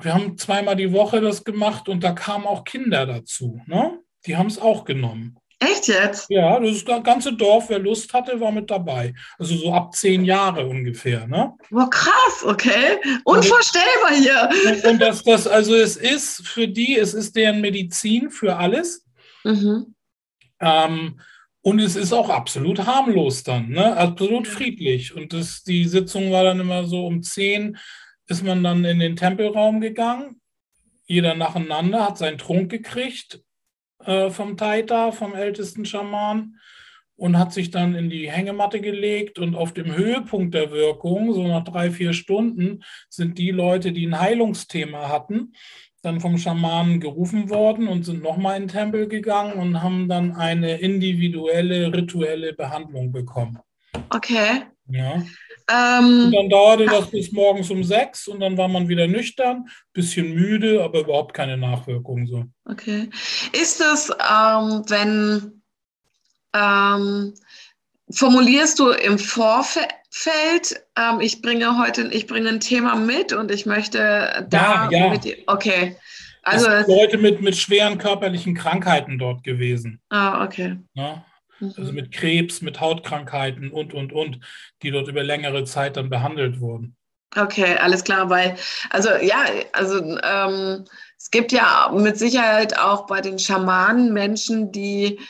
wir haben zweimal die Woche das gemacht und da kamen auch Kinder dazu. Ne? Die haben es auch genommen. Echt jetzt? Ja, das ganze Dorf, wer Lust hatte, war mit dabei. Also so ab zehn Jahre ungefähr. Ne? Boah, krass, okay. Unvorstellbar hier. Und, und das, das, also es ist für die, es ist deren Medizin für alles. Mhm. Ähm, und es ist auch absolut harmlos dann, ne? absolut friedlich. Und das, die Sitzung war dann immer so um 10 ist man dann in den Tempelraum gegangen. Jeder nacheinander hat seinen Trunk gekriegt äh, vom Taita, vom ältesten Schaman und hat sich dann in die Hängematte gelegt und auf dem Höhepunkt der Wirkung, so nach drei, vier Stunden, sind die Leute, die ein Heilungsthema hatten, dann vom Schamanen gerufen worden und sind nochmal in den Tempel gegangen und haben dann eine individuelle rituelle Behandlung bekommen. Okay. Ja. Ähm, und dann dauerte das bis morgens um sechs und dann war man wieder nüchtern, bisschen müde, aber überhaupt keine Nachwirkung so. Okay. Ist das, ähm, wenn ähm, formulierst du im Vorfeld, ähm, ich bringe heute, ich bringe ein Thema mit und ich möchte da ja, ja. mit dir, okay. Also es sind Leute mit, mit schweren körperlichen Krankheiten dort gewesen. Ah, okay. Ja? Mhm. Also mit Krebs, mit Hautkrankheiten und, und, und, die dort über längere Zeit dann behandelt wurden. Okay, alles klar, weil, also ja, also ähm, es gibt ja mit Sicherheit auch bei den Schamanen Menschen, die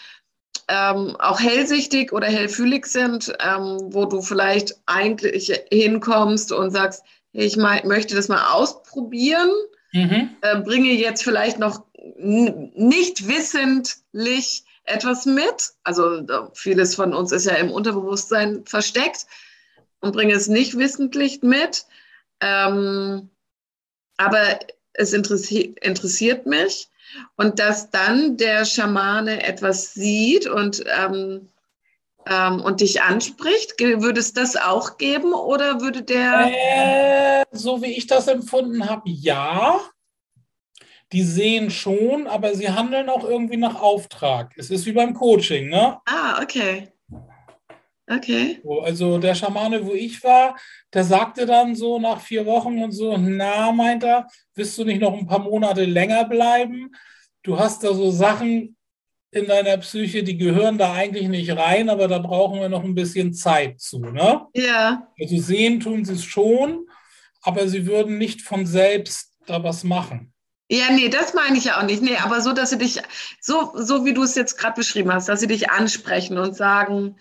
ähm, auch hellsichtig oder hellfühlig sind, ähm, wo du vielleicht eigentlich hinkommst und sagst, hey, ich möchte das mal ausprobieren, mhm. äh, bringe jetzt vielleicht noch nicht wissentlich etwas mit. Also vieles von uns ist ja im Unterbewusstsein versteckt und bringe es nicht wissentlich mit. Ähm, aber es interessi interessiert mich. Und dass dann der Schamane etwas sieht und, ähm, ähm, und dich anspricht, würde es das auch geben oder würde der. Äh, so wie ich das empfunden habe, ja. Die sehen schon, aber sie handeln auch irgendwie nach Auftrag. Es ist wie beim Coaching, ne? Ah, okay. Okay. So, also der Schamane, wo ich war, der sagte dann so nach vier Wochen und so, na, meint er, willst du nicht noch ein paar Monate länger bleiben? Du hast da so Sachen in deiner Psyche, die gehören da eigentlich nicht rein, aber da brauchen wir noch ein bisschen Zeit zu, ne? Ja. Also sehen tun sie es schon, aber sie würden nicht von selbst da was machen. Ja, nee, das meine ich ja auch nicht. Nee, aber so, dass sie dich, so, so wie du es jetzt gerade beschrieben hast, dass sie dich ansprechen und sagen,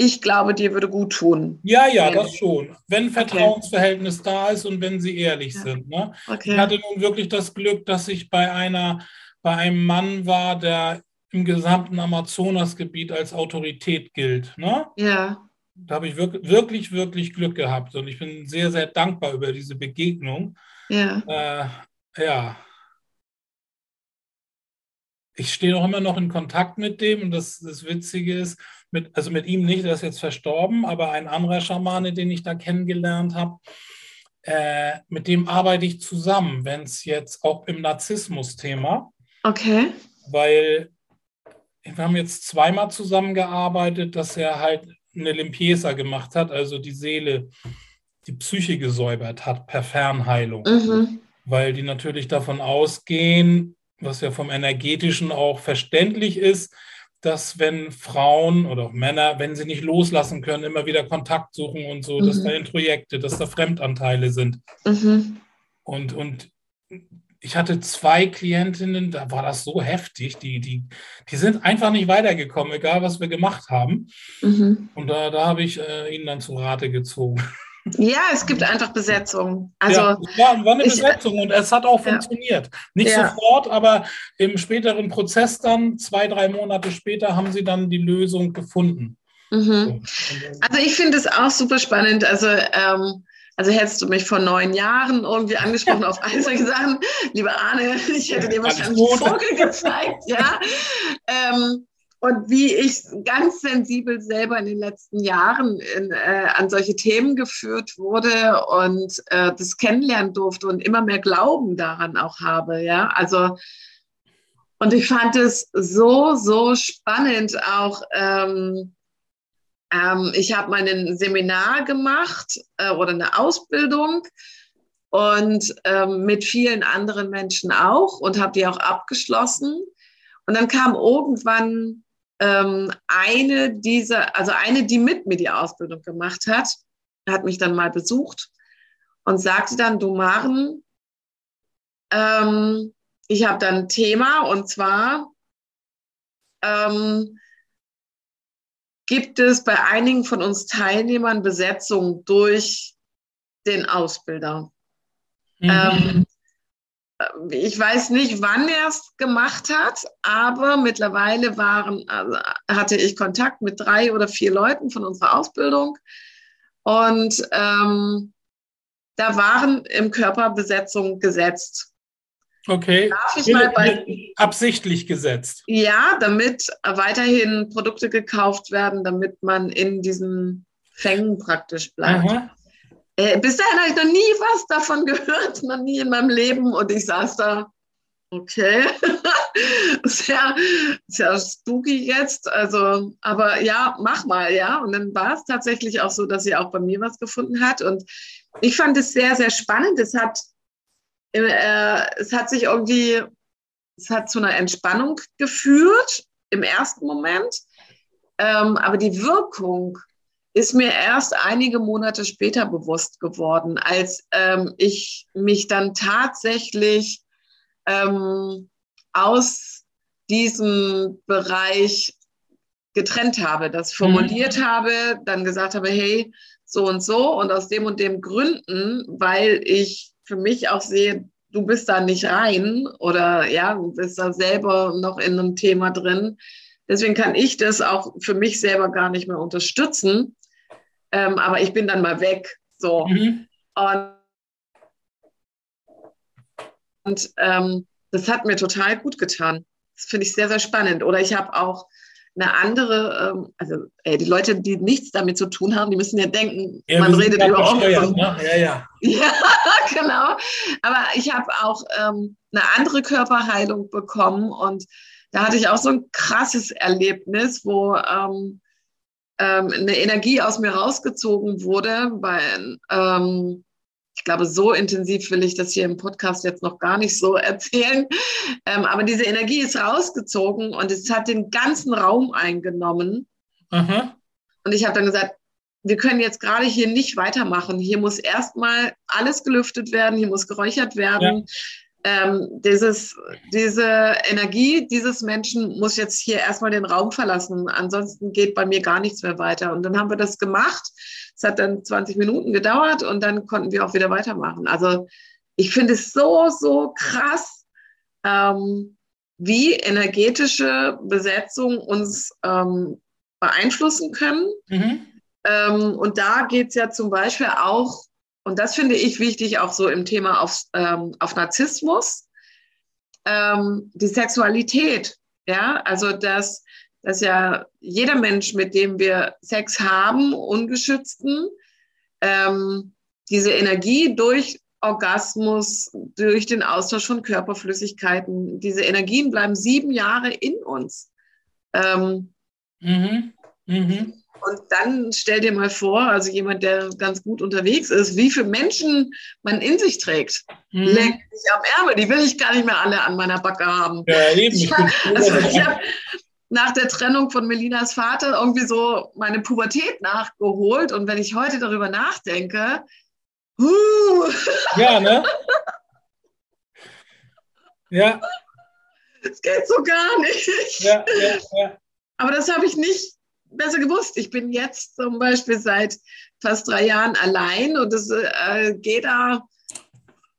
ich glaube, dir würde gut tun. Ja, ja, das schon. Wenn Vertrauensverhältnis okay. da ist und wenn sie ehrlich ja. sind. Ne? Okay. Ich hatte nun wirklich das Glück, dass ich bei einer, bei einem Mann war, der im gesamten Amazonasgebiet als Autorität gilt. Ne? Ja. Da habe ich wirklich, wirklich, wirklich Glück gehabt und ich bin sehr, sehr dankbar über diese Begegnung. Ja. Äh, ja. Ich stehe auch immer noch in Kontakt mit dem und das, das Witzige ist, mit, also mit ihm nicht, der ist jetzt verstorben, aber ein anderer Schamane, den ich da kennengelernt habe, äh, mit dem arbeite ich zusammen, wenn es jetzt auch im Narzissmus-Thema. Okay. Weil wir haben jetzt zweimal zusammengearbeitet, dass er halt eine Limpiesa gemacht hat, also die Seele, die Psyche gesäubert hat per Fernheilung. Mhm. Weil die natürlich davon ausgehen, was ja vom energetischen auch verständlich ist, dass wenn Frauen oder auch Männer, wenn sie nicht loslassen können, immer wieder Kontakt suchen und so, mhm. dass da Introjekte, dass da Fremdanteile sind. Mhm. Und, und ich hatte zwei Klientinnen, da war das so heftig, die, die, die sind einfach nicht weitergekommen, egal was wir gemacht haben. Mhm. Und da, da habe ich äh, ihnen dann zu Rate gezogen. Ja, es gibt einfach Besetzung. Also, ja, war, war eine ich, Besetzung und es hat auch ja. funktioniert. Nicht ja. sofort, aber im späteren Prozess dann, zwei, drei Monate später, haben sie dann die Lösung gefunden. Mhm. Also ich finde es auch super spannend. Also ähm, also hättest du mich vor neun Jahren irgendwie angesprochen auf all solche Sachen, (laughs) lieber Arne, (laughs) ich hätte dir wahrscheinlich einen Vogel gezeigt, ja. (laughs) Ähm, und wie ich ganz sensibel selber in den letzten Jahren in, äh, an solche Themen geführt wurde und äh, das kennenlernen durfte und immer mehr Glauben daran auch habe, ja. Also und ich fand es so, so spannend auch. Ähm, ähm, ich habe mein Seminar gemacht äh, oder eine Ausbildung und ähm, mit vielen anderen Menschen auch und habe die auch abgeschlossen. Und dann kam irgendwann ähm, eine dieser, also eine, die mit mir die Ausbildung gemacht hat, hat mich dann mal besucht und sagte dann, du Maren, ähm, ich habe dann ein Thema und zwar ähm, gibt es bei einigen von uns Teilnehmern Besetzung durch den Ausbilder. Mhm. Ähm, ich weiß nicht, wann er es gemacht hat, aber mittlerweile waren, also hatte ich Kontakt mit drei oder vier Leuten von unserer Ausbildung und ähm, da waren im Körper Besetzungen gesetzt. Okay. Darf ich mal bei, absichtlich gesetzt. Ja, damit weiterhin Produkte gekauft werden, damit man in diesen Fängen praktisch bleibt. Aha. Äh, bis dahin habe ich noch nie was davon gehört, (laughs) noch nie in meinem Leben. Und ich saß da, okay. (laughs) sehr, sehr spooky jetzt. Also, aber ja, mach mal, ja. Und dann war es tatsächlich auch so, dass sie auch bei mir was gefunden hat. Und ich fand es sehr, sehr spannend. Es hat, äh, es hat sich irgendwie, es hat zu einer Entspannung geführt im ersten Moment. Ähm, aber die Wirkung ist mir erst einige Monate später bewusst geworden, als ähm, ich mich dann tatsächlich ähm, aus diesem Bereich getrennt habe, das formuliert mhm. habe, dann gesagt habe, hey, so und so und aus dem und dem Gründen, weil ich für mich auch sehe, du bist da nicht rein oder ja, du bist da selber noch in einem Thema drin. Deswegen kann ich das auch für mich selber gar nicht mehr unterstützen. Ähm, aber ich bin dann mal weg. So. Mhm. Und, und ähm, das hat mir total gut getan. Das finde ich sehr, sehr spannend. Oder ich habe auch eine andere, ähm, also ey, die Leute, die nichts damit zu tun haben, die müssen ja denken, ja, man redet über Opfer. Ne? Ja, ja. ja, (laughs) genau. Aber ich habe auch ähm, eine andere Körperheilung bekommen und da hatte ich auch so ein krasses Erlebnis, wo ähm, ähm, eine Energie aus mir rausgezogen wurde, weil ähm, ich glaube, so intensiv will ich das hier im Podcast jetzt noch gar nicht so (laughs) erzählen. Ähm, aber diese Energie ist rausgezogen und es hat den ganzen Raum eingenommen. Aha. Und ich habe dann gesagt, wir können jetzt gerade hier nicht weitermachen. Hier muss erstmal alles gelüftet werden, hier muss geräuchert werden. Ja ähm, dieses, diese Energie dieses Menschen muss jetzt hier erstmal den Raum verlassen. Ansonsten geht bei mir gar nichts mehr weiter. Und dann haben wir das gemacht. Es hat dann 20 Minuten gedauert und dann konnten wir auch wieder weitermachen. Also ich finde es so, so krass, ähm, wie energetische Besetzung uns ähm, beeinflussen können. Mhm. Ähm, und da geht es ja zum Beispiel auch und das finde ich wichtig, auch so im Thema auf, ähm, auf Narzissmus, ähm, die Sexualität. Ja, also dass, dass ja jeder Mensch, mit dem wir Sex haben, ungeschützten, ähm, diese Energie durch Orgasmus, durch den Austausch von Körperflüssigkeiten, diese Energien bleiben sieben Jahre in uns. Ähm, mhm. Mhm. Und dann stell dir mal vor, also jemand, der ganz gut unterwegs ist, wie viele Menschen man in sich trägt. Mhm. Leck mich am Ärmel, die will ich gar nicht mehr alle an meiner Backe haben. Ja, eben. Ich, also ich habe nach der Trennung von Melinas Vater irgendwie so meine Pubertät nachgeholt. Und wenn ich heute darüber nachdenke, huh. Ja, ne? Ja. Es geht so gar nicht. Ja, ja, ja. Aber das habe ich nicht besser gewusst. Ich bin jetzt zum Beispiel seit fast drei Jahren allein und es äh, geht da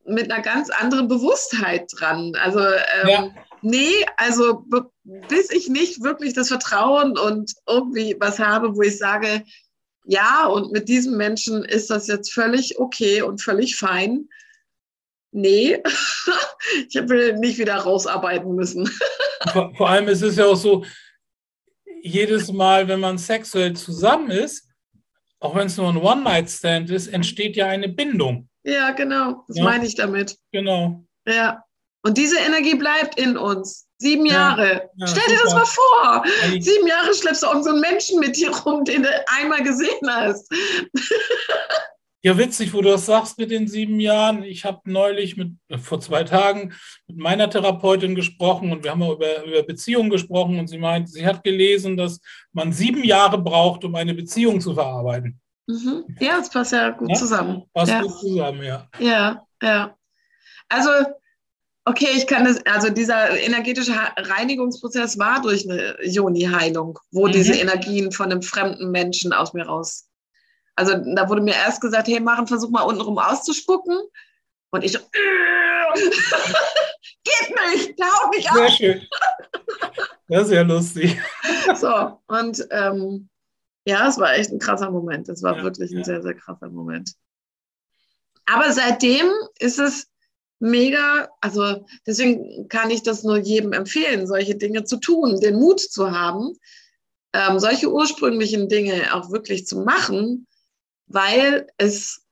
mit einer ganz anderen Bewusstheit dran. Also ähm, ja. nee, also bis ich nicht wirklich das Vertrauen und irgendwie was habe, wo ich sage, ja, und mit diesem Menschen ist das jetzt völlig okay und völlig fein. Nee, (laughs) ich will nicht wieder rausarbeiten müssen. (laughs) Vor, vor allem ist es ja auch so, jedes Mal, wenn man sexuell zusammen ist, auch wenn es nur ein One-Night-Stand ist, entsteht ja eine Bindung. Ja, genau. Das ja. meine ich damit. Genau. Ja. Und diese Energie bleibt in uns. Sieben Jahre. Ja, Stell dir super. das mal vor. Sieben Jahre schleppst du irgendeinen so Menschen mit dir rum, den du einmal gesehen hast. (laughs) Ja, witzig, wo du das sagst mit den sieben Jahren. Ich habe neulich mit, vor zwei Tagen mit meiner Therapeutin gesprochen und wir haben auch über, über Beziehungen gesprochen und sie meint, sie hat gelesen, dass man sieben Jahre braucht, um eine Beziehung zu verarbeiten. Mhm. Ja, das passt ja gut ja? zusammen. Passt ja. gut zusammen, ja. Ja, ja. Also, okay, ich kann das, also dieser energetische Reinigungsprozess war durch eine Joni-Heilung, wo mhm. diese Energien von einem fremden Menschen aus mir raus also da wurde mir erst gesagt, hey, machen, versuch mal untenrum auszuspucken. Und ich so, (laughs) geht nicht, hau mich Sehr auf. schön. Das ist ja lustig. so, und ähm, ja, es war echt ein krasser Moment. Es war ja, wirklich ein ja. sehr, sehr krasser Moment. Aber seitdem ist es mega, also deswegen kann ich das nur jedem empfehlen, solche Dinge zu tun, den Mut zu haben, ähm, solche ursprünglichen Dinge auch wirklich zu machen, weil es,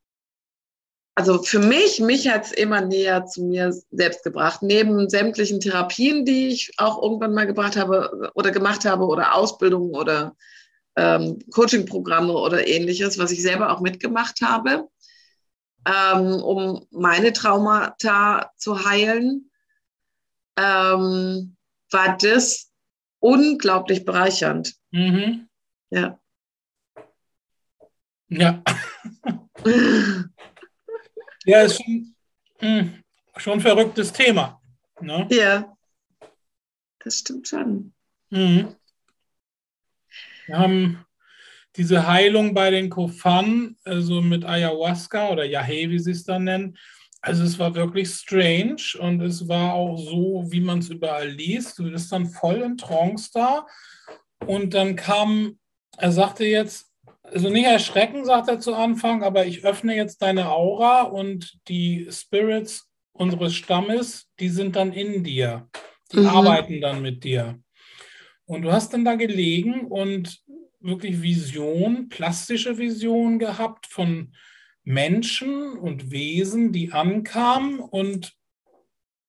also für mich, mich hat es immer näher zu mir selbst gebracht. Neben sämtlichen Therapien, die ich auch irgendwann mal gebracht habe oder gemacht habe oder Ausbildungen oder ähm, Coaching-Programme oder ähnliches, was ich selber auch mitgemacht habe, ähm, um meine Traumata zu heilen, ähm, war das unglaublich bereichernd. Mhm. Ja. Ja. Ja, ist schon, mh, hm, schon ein verrücktes Thema. Ne? Ja, das stimmt schon. Mhm. Wir haben diese Heilung bei den Kofan, also mit Ayahuasca oder Yahe, wie sie es dann nennen. Also es war wirklich strange und es war auch so, wie man es überall liest. Du bist dann voll in Trance da. Und dann kam, er sagte jetzt, also nicht erschrecken, sagt er zu Anfang, aber ich öffne jetzt deine Aura und die Spirits unseres Stammes, die sind dann in dir. Die mhm. arbeiten dann mit dir. Und du hast dann da gelegen und wirklich Vision, plastische Vision gehabt von Menschen und Wesen, die ankamen und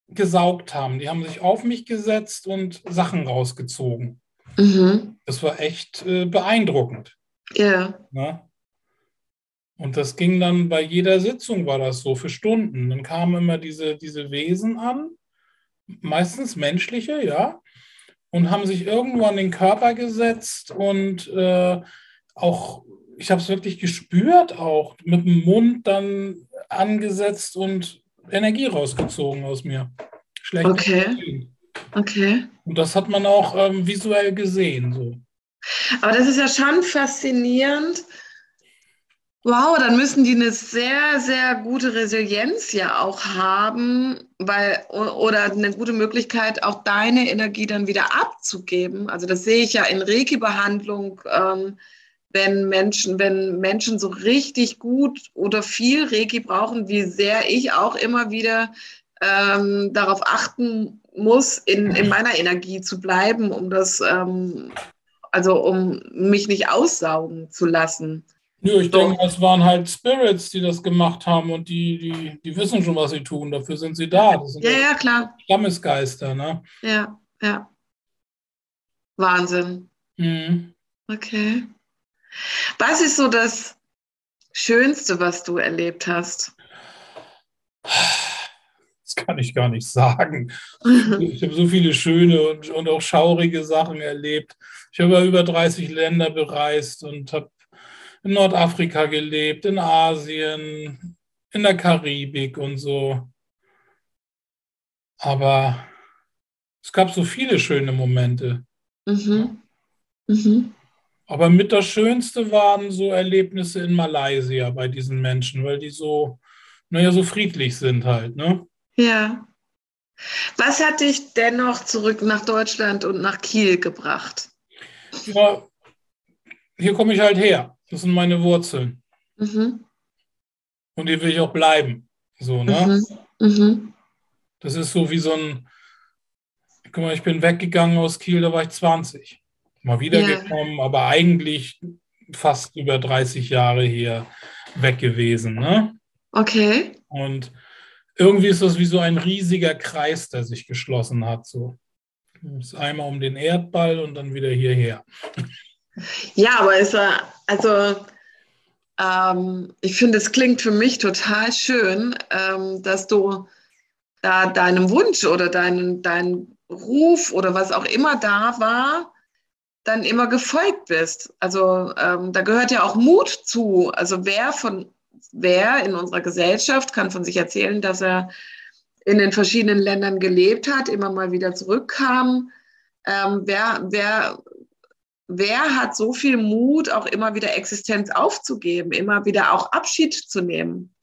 gesaugt haben. Die haben sich auf mich gesetzt und Sachen rausgezogen. Mhm. Das war echt äh, beeindruckend. Ja. Ne? Und das ging dann bei jeder Sitzung, war das so, für Stunden. Dann kamen immer diese, diese Wesen an, meistens menschliche, ja, und haben sich irgendwo an den Körper gesetzt und äh, auch, ich habe es wirklich gespürt, auch mit dem Mund dann angesetzt und Energie rausgezogen aus mir. Schlecht. Okay. Okay. Und das hat man auch ähm, visuell gesehen. So. Aber das ist ja schon faszinierend. Wow, dann müssen die eine sehr, sehr gute Resilienz ja auch haben, weil, oder eine gute Möglichkeit, auch deine Energie dann wieder abzugeben. Also das sehe ich ja in Reiki-Behandlung, ähm, wenn Menschen, wenn Menschen so richtig gut oder viel Reiki brauchen, wie sehr ich auch immer wieder ähm, darauf achten muss, in, in meiner Energie zu bleiben, um das ähm, also um mich nicht aussaugen zu lassen. Nö, ich so. denke, es waren halt Spirits, die das gemacht haben und die, die, die wissen schon, was sie tun. Dafür sind sie da. Sind ja, ja, klar. Stammesgeister, ne? Ja, ja. Wahnsinn. Mhm. Okay. Was ist so das Schönste, was du erlebt hast? Das kann ich gar nicht sagen. Ich habe so viele schöne und, und auch schaurige Sachen erlebt. Ich habe über 30 Länder bereist und habe in Nordafrika gelebt, in Asien, in der Karibik und so. Aber es gab so viele schöne Momente. Mhm. Mhm. Aber mit das Schönste waren so Erlebnisse in Malaysia bei diesen Menschen, weil die so, naja, so friedlich sind halt, ne? Ja. Was hat dich dennoch zurück nach Deutschland und nach Kiel gebracht? ja, hier komme ich halt her. Das sind meine Wurzeln. Mhm. Und hier will ich auch bleiben. So, ne? Mhm. Mhm. Das ist so wie so ein, guck mal, ich bin weggegangen aus Kiel, da war ich 20. Mal wiedergekommen, ja. aber eigentlich fast über 30 Jahre hier weg gewesen. Ne? Okay. Und irgendwie ist das wie so ein riesiger Kreis, der sich geschlossen hat. So. Ist einmal um den Erdball und dann wieder hierher. Ja, aber es war, also ähm, ich finde, es klingt für mich total schön, ähm, dass du da deinem Wunsch oder deinen dein Ruf oder was auch immer da war, dann immer gefolgt bist. Also ähm, da gehört ja auch Mut zu. Also wer von wer in unserer Gesellschaft kann von sich erzählen, dass er in den verschiedenen Ländern gelebt hat, immer mal wieder zurückkam. Ähm, wer, wer, wer hat so viel Mut, auch immer wieder Existenz aufzugeben, immer wieder auch Abschied zu nehmen?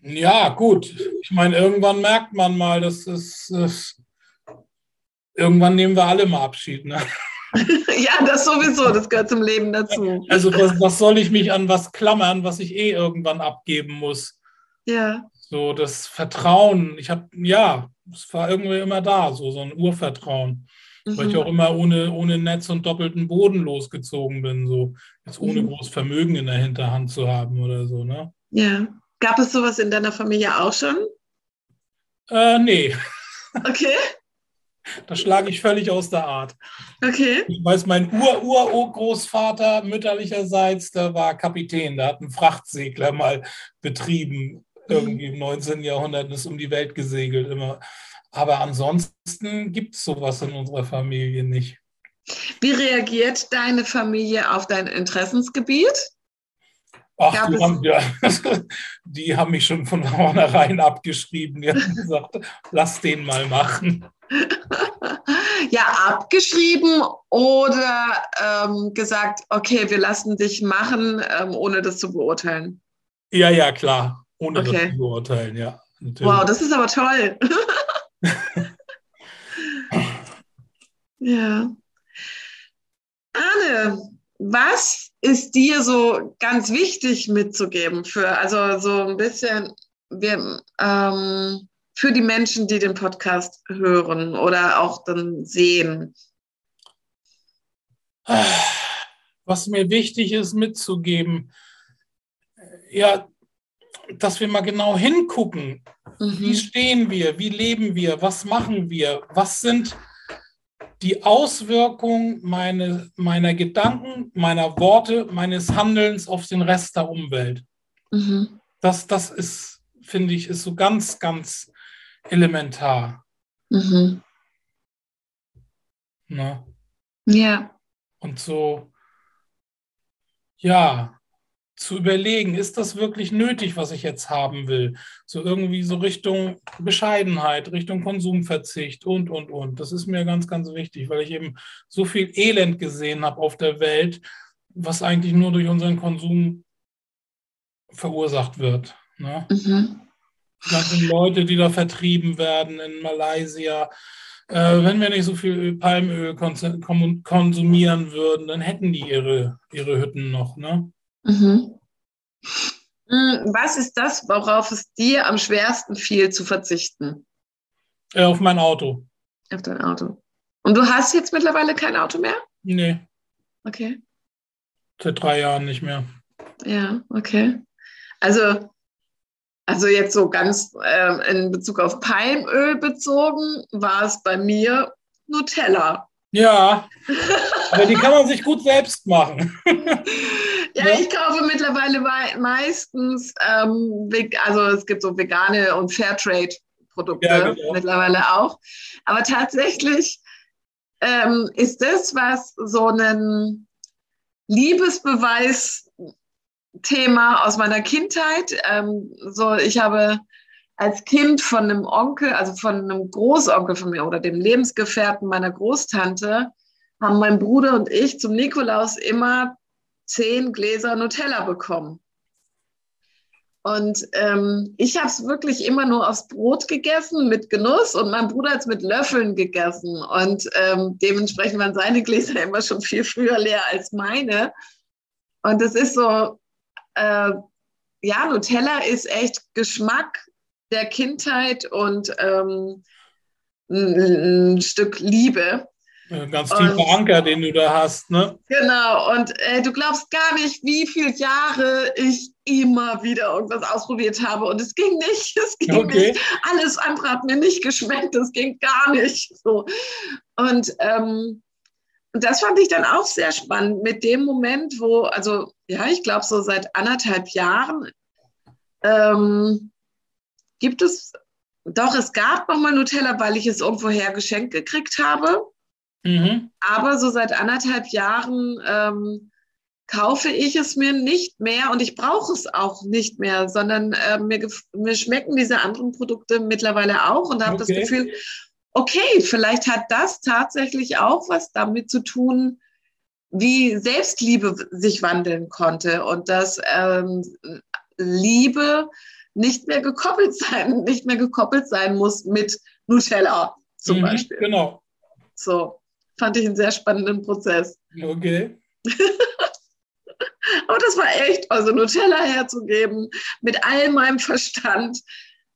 Ja, gut. Ich meine, irgendwann merkt man mal, dass es, irgendwann nehmen wir alle mal Abschied. Ne? (laughs) ja, das sowieso, das gehört zum Leben dazu. Also was, was soll ich mich an was klammern, was ich eh irgendwann abgeben muss? Ja. So das Vertrauen, ich habe, ja, es war irgendwie immer da, so, so ein Urvertrauen. Mhm. Weil ich auch immer ohne, ohne Netz und doppelten Boden losgezogen bin, so jetzt ohne mhm. großes Vermögen in der Hinterhand zu haben oder so, ne? Ja. Gab es sowas in deiner Familie auch schon? Äh, nee. Okay. Das schlage ich völlig aus der Art. Okay. Ich weiß, mein Ur-Ur-Großvater mütterlicherseits, der war Kapitän, der hat einen Frachtsegler mal betrieben, irgendwie im 19. Jahrhundert, ist um die Welt gesegelt immer. Aber ansonsten gibt es sowas in unserer Familie nicht. Wie reagiert deine Familie auf dein Interessensgebiet? Ach, die haben, ja, (laughs) die haben, mich schon von vornherein abgeschrieben. Die haben gesagt, lass den mal machen. (laughs) ja, abgeschrieben oder ähm, gesagt, okay, wir lassen dich machen, ähm, ohne das zu beurteilen? Ja, ja, klar. Ohne okay. das zu beurteilen, ja. Natürlich. Wow, das ist aber toll. (laughs) ja. Anne, was ist dir so ganz wichtig mitzugeben für, also so ein bisschen, wir, ähm, für die Menschen, die den Podcast hören oder auch dann sehen? Was mir wichtig ist mitzugeben, ja, dass wir mal genau hingucken. Mhm. Wie stehen wir? Wie leben wir? Was machen wir? Was sind die Auswirkung meine, meiner Gedanken, meiner Worte, meines Handelns auf den Rest der Umwelt. Mhm. Das, das ist, finde ich, ist so ganz, ganz elementar. Mhm. Na? Ja. Und so, ja, zu überlegen, ist das wirklich nötig, was ich jetzt haben will? So irgendwie so Richtung Bescheidenheit, Richtung Konsumverzicht und, und, und. Das ist mir ganz, ganz wichtig, weil ich eben so viel Elend gesehen habe auf der Welt, was eigentlich nur durch unseren Konsum verursacht wird. Ne? Mhm. Die ganzen Leute, die da vertrieben werden in Malaysia, äh, wenn wir nicht so viel Palmöl konsumieren würden, dann hätten die ihre, ihre Hütten noch. Ne? Mhm. Hm, was ist das, worauf es dir am schwersten fiel zu verzichten? Äh, auf mein Auto. Auf dein Auto. Und du hast jetzt mittlerweile kein Auto mehr? Nee. Okay. Seit drei Jahren nicht mehr. Ja, okay. Also, also jetzt so ganz äh, in Bezug auf Palmöl bezogen, war es bei mir Nutella. Ja, aber die kann man sich gut selbst machen. (laughs) ja, ich kaufe mittlerweile meistens, ähm, also es gibt so vegane und Fairtrade-Produkte ja, genau. mittlerweile auch. Aber tatsächlich ähm, ist das, was so ein Liebesbeweis-Thema aus meiner Kindheit. Ähm, so, ich habe als Kind von einem Onkel, also von einem Großonkel von mir oder dem Lebensgefährten meiner Großtante, haben mein Bruder und ich zum Nikolaus immer zehn Gläser Nutella bekommen. Und ähm, ich habe es wirklich immer nur aufs Brot gegessen mit Genuss und mein Bruder hat es mit Löffeln gegessen. Und ähm, dementsprechend waren seine Gläser immer schon viel früher leer als meine. Und es ist so, äh, ja, Nutella ist echt Geschmack der Kindheit und ähm, ein, ein Stück Liebe. Ganz tiefer Anker, den du da hast, ne? Genau, und äh, du glaubst gar nicht, wie viele Jahre ich immer wieder irgendwas ausprobiert habe und es ging nicht, (laughs) es ging okay. nicht. Alles andere hat mir nicht geschmeckt, es ging gar nicht. So. Und ähm, das fand ich dann auch sehr spannend mit dem Moment, wo, also ja, ich glaube so seit anderthalb Jahren ähm, gibt es, doch, es gab nochmal Nutella, weil ich es irgendwoher geschenkt gekriegt habe. Mhm. Aber so seit anderthalb Jahren ähm, kaufe ich es mir nicht mehr und ich brauche es auch nicht mehr, sondern äh, mir, mir schmecken diese anderen Produkte mittlerweile auch und habe okay. das Gefühl, okay, vielleicht hat das tatsächlich auch was damit zu tun, wie Selbstliebe sich wandeln konnte und dass ähm, Liebe nicht mehr gekoppelt sein, (laughs) nicht mehr gekoppelt sein muss mit Nutella zum mhm, Beispiel. Genau. So, fand ich einen sehr spannenden Prozess. Okay. (laughs) Aber das war echt, also Nutella herzugeben mit all meinem Verstand,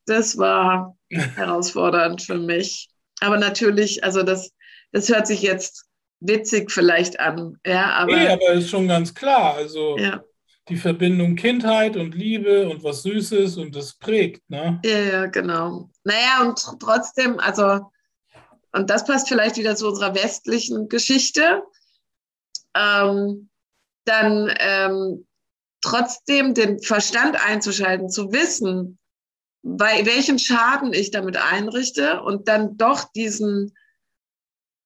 das war (laughs) herausfordernd für mich. Aber natürlich, also das, das hört sich jetzt witzig vielleicht an. Ja, aber, nee, aber ist schon ganz klar. Also ja. Die Verbindung Kindheit und Liebe und was Süßes und das prägt, ne? Ja, ja, genau. Naja, und trotzdem, also, und das passt vielleicht wieder zu unserer westlichen Geschichte, ähm, dann ähm, trotzdem den Verstand einzuschalten, zu wissen, bei welchen Schaden ich damit einrichte und dann doch diesen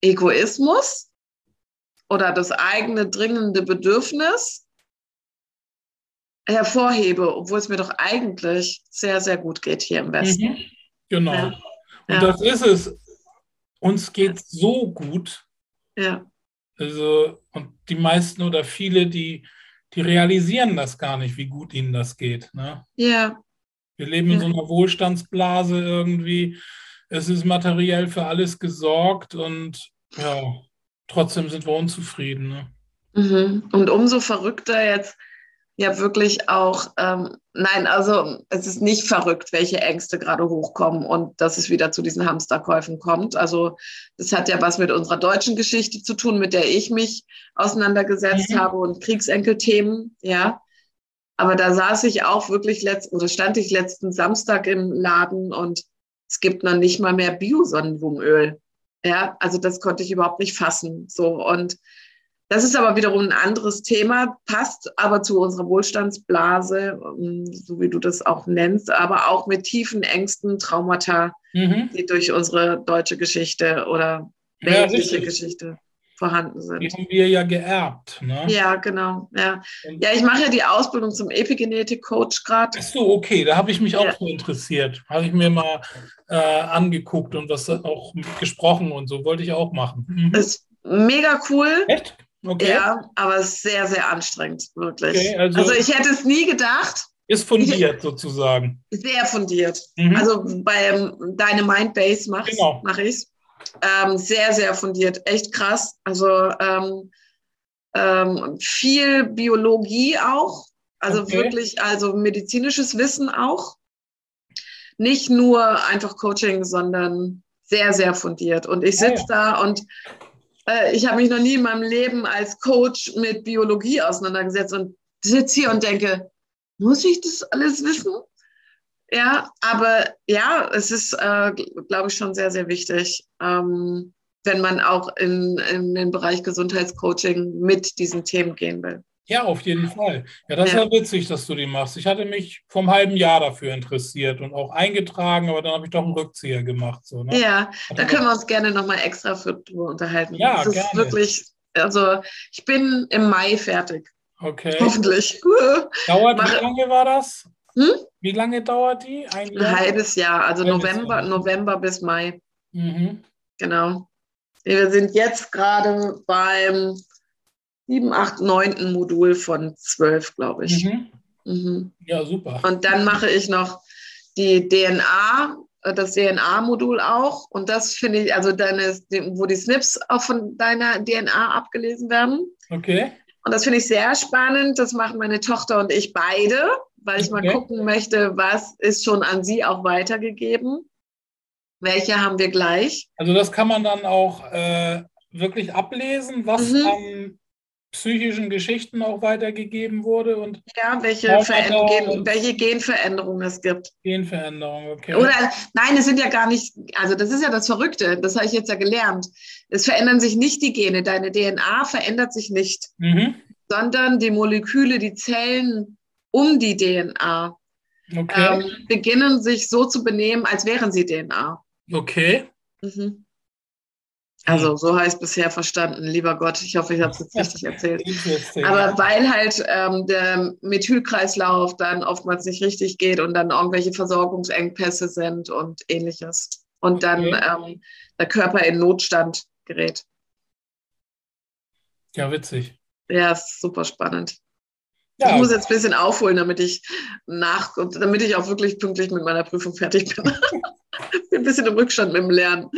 Egoismus oder das eigene dringende Bedürfnis hervorhebe, obwohl es mir doch eigentlich sehr, sehr gut geht hier im Westen. Mhm. Genau. Ja. Und ja. das ist es. Uns geht so gut. Ja. Also, und die meisten oder viele, die, die realisieren das gar nicht, wie gut ihnen das geht. Ne? Ja. Wir leben in so einer Wohlstandsblase irgendwie. Es ist materiell für alles gesorgt und ja, trotzdem sind wir unzufrieden. Ne? Mhm. Und umso verrückter jetzt ja wirklich auch, ähm, nein, also es ist nicht verrückt, welche Ängste gerade hochkommen und dass es wieder zu diesen Hamsterkäufen kommt. Also das hat ja was mit unserer deutschen Geschichte zu tun, mit der ich mich auseinandergesetzt mhm. habe und Kriegsenkelthemen, ja. Aber da saß ich auch wirklich letzt oder stand ich letzten Samstag im Laden und es gibt noch nicht mal mehr Bio-Sonnenblumenöl. Ja, also das konnte ich überhaupt nicht fassen. So und das ist aber wiederum ein anderes Thema, passt aber zu unserer Wohlstandsblase, ähm, so wie du das auch nennst, aber auch mit tiefen Ängsten, Traumata, mhm. die durch unsere deutsche Geschichte oder weltliche ja, Geschichte vorhanden sind. Die haben wir ja geerbt. Ne? Ja, genau. Ja. ja, ich mache ja die Ausbildung zum Epigenetik-Coach gerade. Ach so, okay, da habe ich mich auch ja. so interessiert. Habe ich mir mal äh, angeguckt und was auch gesprochen und so, wollte ich auch machen. Mhm. Ist mega cool. Echt? Okay. Ja, aber sehr, sehr anstrengend, wirklich. Okay, also, also, ich hätte es nie gedacht. Ist fundiert ich, (laughs) sozusagen. Sehr fundiert. Mhm. Also bei deine Mindbase mache genau. mach ich ähm, sehr, sehr fundiert. Echt krass. Also ähm, ähm, viel Biologie auch. Also okay. wirklich, also medizinisches Wissen auch. Nicht nur einfach Coaching, sondern sehr, sehr fundiert. Und ich sitze ah, ja. da und äh, ich habe mich noch nie in meinem Leben als Coach mit Biologie auseinandergesetzt und sitze hier und denke, muss ich das alles wissen? Ja, aber ja, es ist, äh, glaube ich, schon sehr, sehr wichtig, ähm, wenn man auch in, in den Bereich Gesundheitscoaching mit diesen Themen gehen will. Ja, auf jeden Fall. Ja, das ja. ist ja witzig, dass du die machst. Ich hatte mich vom halben Jahr dafür interessiert und auch eingetragen, aber dann habe ich doch einen Rückzieher gemacht. So, ne? Ja, da können wir uns gerne nochmal extra für unterhalten. Ja, das gerne. ist wirklich, also ich bin im Mai fertig. Okay. Hoffentlich. (laughs) Dauert, wie lange war das? Hm? Wie lange dauert die? Ein, Ein halbes Jahr, also November, Jahr. November bis Mai. Mhm. Genau. Wir sind jetzt gerade beim 7, 8, 9. Modul von 12, glaube ich. Mhm. Mhm. Ja, super. Und dann mache ich noch die DNA, äh, das DNA-Modul auch. Und das finde ich, also deine, wo die Snips auch von deiner DNA abgelesen werden. Okay. Und das finde ich sehr spannend. Das machen meine Tochter und ich beide, weil ich okay. mal gucken möchte, was ist schon an sie auch weitergegeben. Welche haben wir gleich? Also das kann man dann auch äh, wirklich ablesen, was mhm. an psychischen Geschichten auch weitergegeben wurde und ja, welche, Gen, welche Genveränderungen es gibt. Genveränderungen, okay. Oder nein, es sind ja gar nicht, also das ist ja das Verrückte, das habe ich jetzt ja gelernt. Es verändern sich nicht die Gene, deine DNA verändert sich nicht, mhm. sondern die Moleküle, die Zellen um die DNA okay. ähm, beginnen sich so zu benehmen, als wären sie DNA. Okay. Mhm. Also so heißt bisher verstanden, lieber Gott, ich hoffe, ich habe es jetzt richtig erzählt. Aber weil halt ähm, der Methylkreislauf dann oftmals nicht richtig geht und dann irgendwelche Versorgungsengpässe sind und ähnliches. Und dann okay. ähm, der Körper in Notstand gerät. Ja, witzig. Ja, ist super spannend. Ja. Ich muss jetzt ein bisschen aufholen, damit ich nach, damit ich auch wirklich pünktlich mit meiner Prüfung fertig bin. (laughs) bin ein bisschen im Rückstand mit dem Lernen.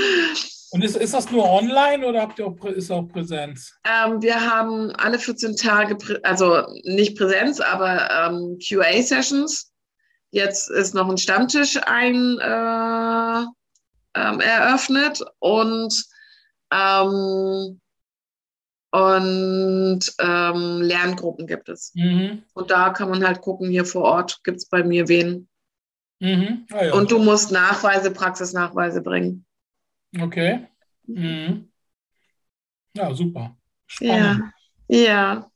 Und ist, ist das nur online oder habt ihr auch, ist auch Präsenz? Ähm, wir haben alle 14 Tage, also nicht Präsenz, aber ähm, QA-Sessions. Jetzt ist noch ein Stammtisch ein, äh, ähm, eröffnet und ähm, und ähm, Lerngruppen gibt es. Mhm. Und da kann man halt gucken, hier vor Ort gibt es bei mir wen. Mhm. Ah, ja. Und du musst Nachweise, Praxisnachweise bringen. Okay. Mhm. Ja, super. Spannend. Ja, ja.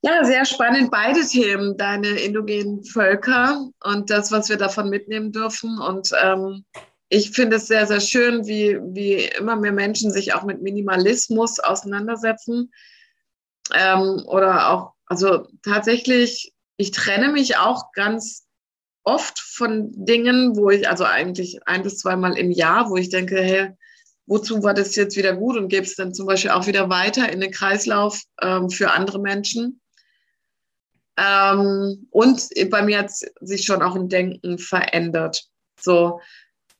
Ja, sehr spannend. Beide Themen, deine indogenen Völker und das, was wir davon mitnehmen dürfen. Und ähm, ich finde es sehr, sehr schön, wie, wie immer mehr Menschen sich auch mit Minimalismus auseinandersetzen. Ähm, oder auch, also tatsächlich, ich trenne mich auch ganz oft von Dingen, wo ich, also eigentlich ein bis zweimal im Jahr, wo ich denke, hey, wozu war das jetzt wieder gut und gebe es dann zum Beispiel auch wieder weiter in den Kreislauf ähm, für andere Menschen. Ähm, und bei mir hat sich schon auch ein Denken verändert. So,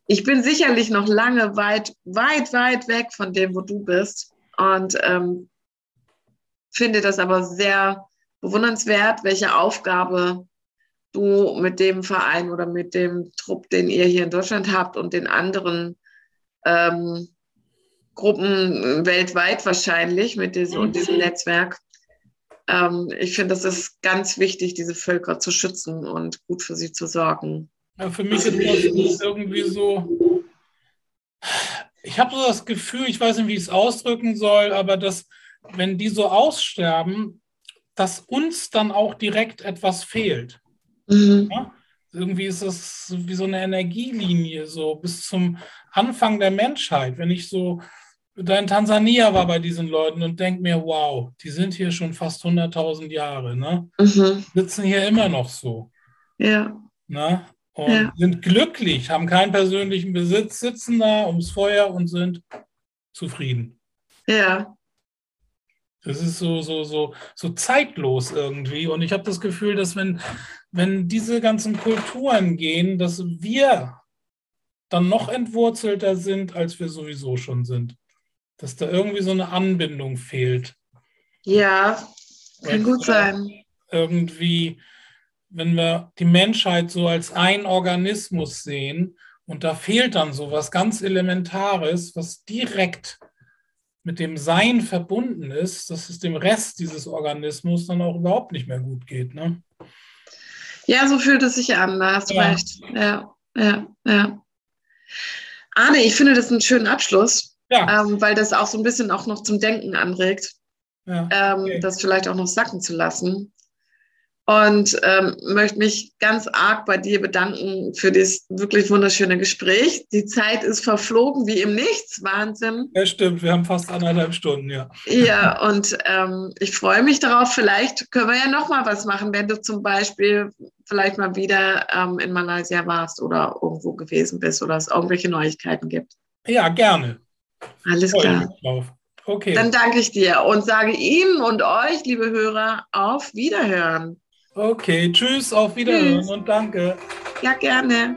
ich bin sicherlich noch lange weit, weit, weit weg von dem, wo du bist. Und ähm, finde das aber sehr bewundernswert, welche Aufgabe du mit dem Verein oder mit dem Trupp, den ihr hier in Deutschland habt und den anderen ähm, Gruppen weltweit wahrscheinlich mit diesem, mhm. diesem Netzwerk. Ähm, ich finde, das ist ganz wichtig, diese Völker zu schützen und gut für sie zu sorgen. Ja, für mich ist das irgendwie so, ich habe so das Gefühl, ich weiß nicht, wie ich es ausdrücken soll, aber dass, wenn die so aussterben, dass uns dann auch direkt etwas fehlt. Mhm. Ja? Irgendwie ist das wie so eine Energielinie, so bis zum Anfang der Menschheit. Wenn ich so da in Tansania war bei diesen Leuten und denke mir, wow, die sind hier schon fast 100.000 Jahre, ne? Mhm. Sitzen hier immer noch so. Ja. Ne? Und ja. sind glücklich, haben keinen persönlichen Besitz, sitzen da ums Feuer und sind zufrieden. Ja. Das ist so, so, so, so zeitlos irgendwie. Und ich habe das Gefühl, dass wenn, wenn diese ganzen Kulturen gehen, dass wir dann noch entwurzelter sind, als wir sowieso schon sind. Dass da irgendwie so eine Anbindung fehlt. Ja, kann gut sein. Irgendwie, wenn wir die Menschheit so als ein Organismus sehen und da fehlt dann so was ganz Elementares, was direkt mit dem Sein verbunden ist, dass es dem Rest dieses Organismus dann auch überhaupt nicht mehr gut geht. Ne? Ja, so fühlt es sich an, da hast du ja. recht. Ja, ja, ja. Arne, ich finde das einen schönen Abschluss, ja. ähm, weil das auch so ein bisschen auch noch zum Denken anregt, ja. ähm, okay. das vielleicht auch noch sacken zu lassen und ähm, möchte mich ganz arg bei dir bedanken für das wirklich wunderschöne Gespräch. Die Zeit ist verflogen wie im Nichts. Wahnsinn. Ja, stimmt. Wir haben fast anderthalb Stunden, ja. Ja, und ähm, ich freue mich darauf. Vielleicht können wir ja noch mal was machen, wenn du zum Beispiel vielleicht mal wieder ähm, in Malaysia warst oder irgendwo gewesen bist oder es irgendwelche Neuigkeiten gibt. Ja, gerne. Alles klar. Okay. Dann danke ich dir und sage Ihnen und euch, liebe Hörer, auf Wiederhören. Okay, tschüss, auf Wiedersehen und danke. Ja, gerne.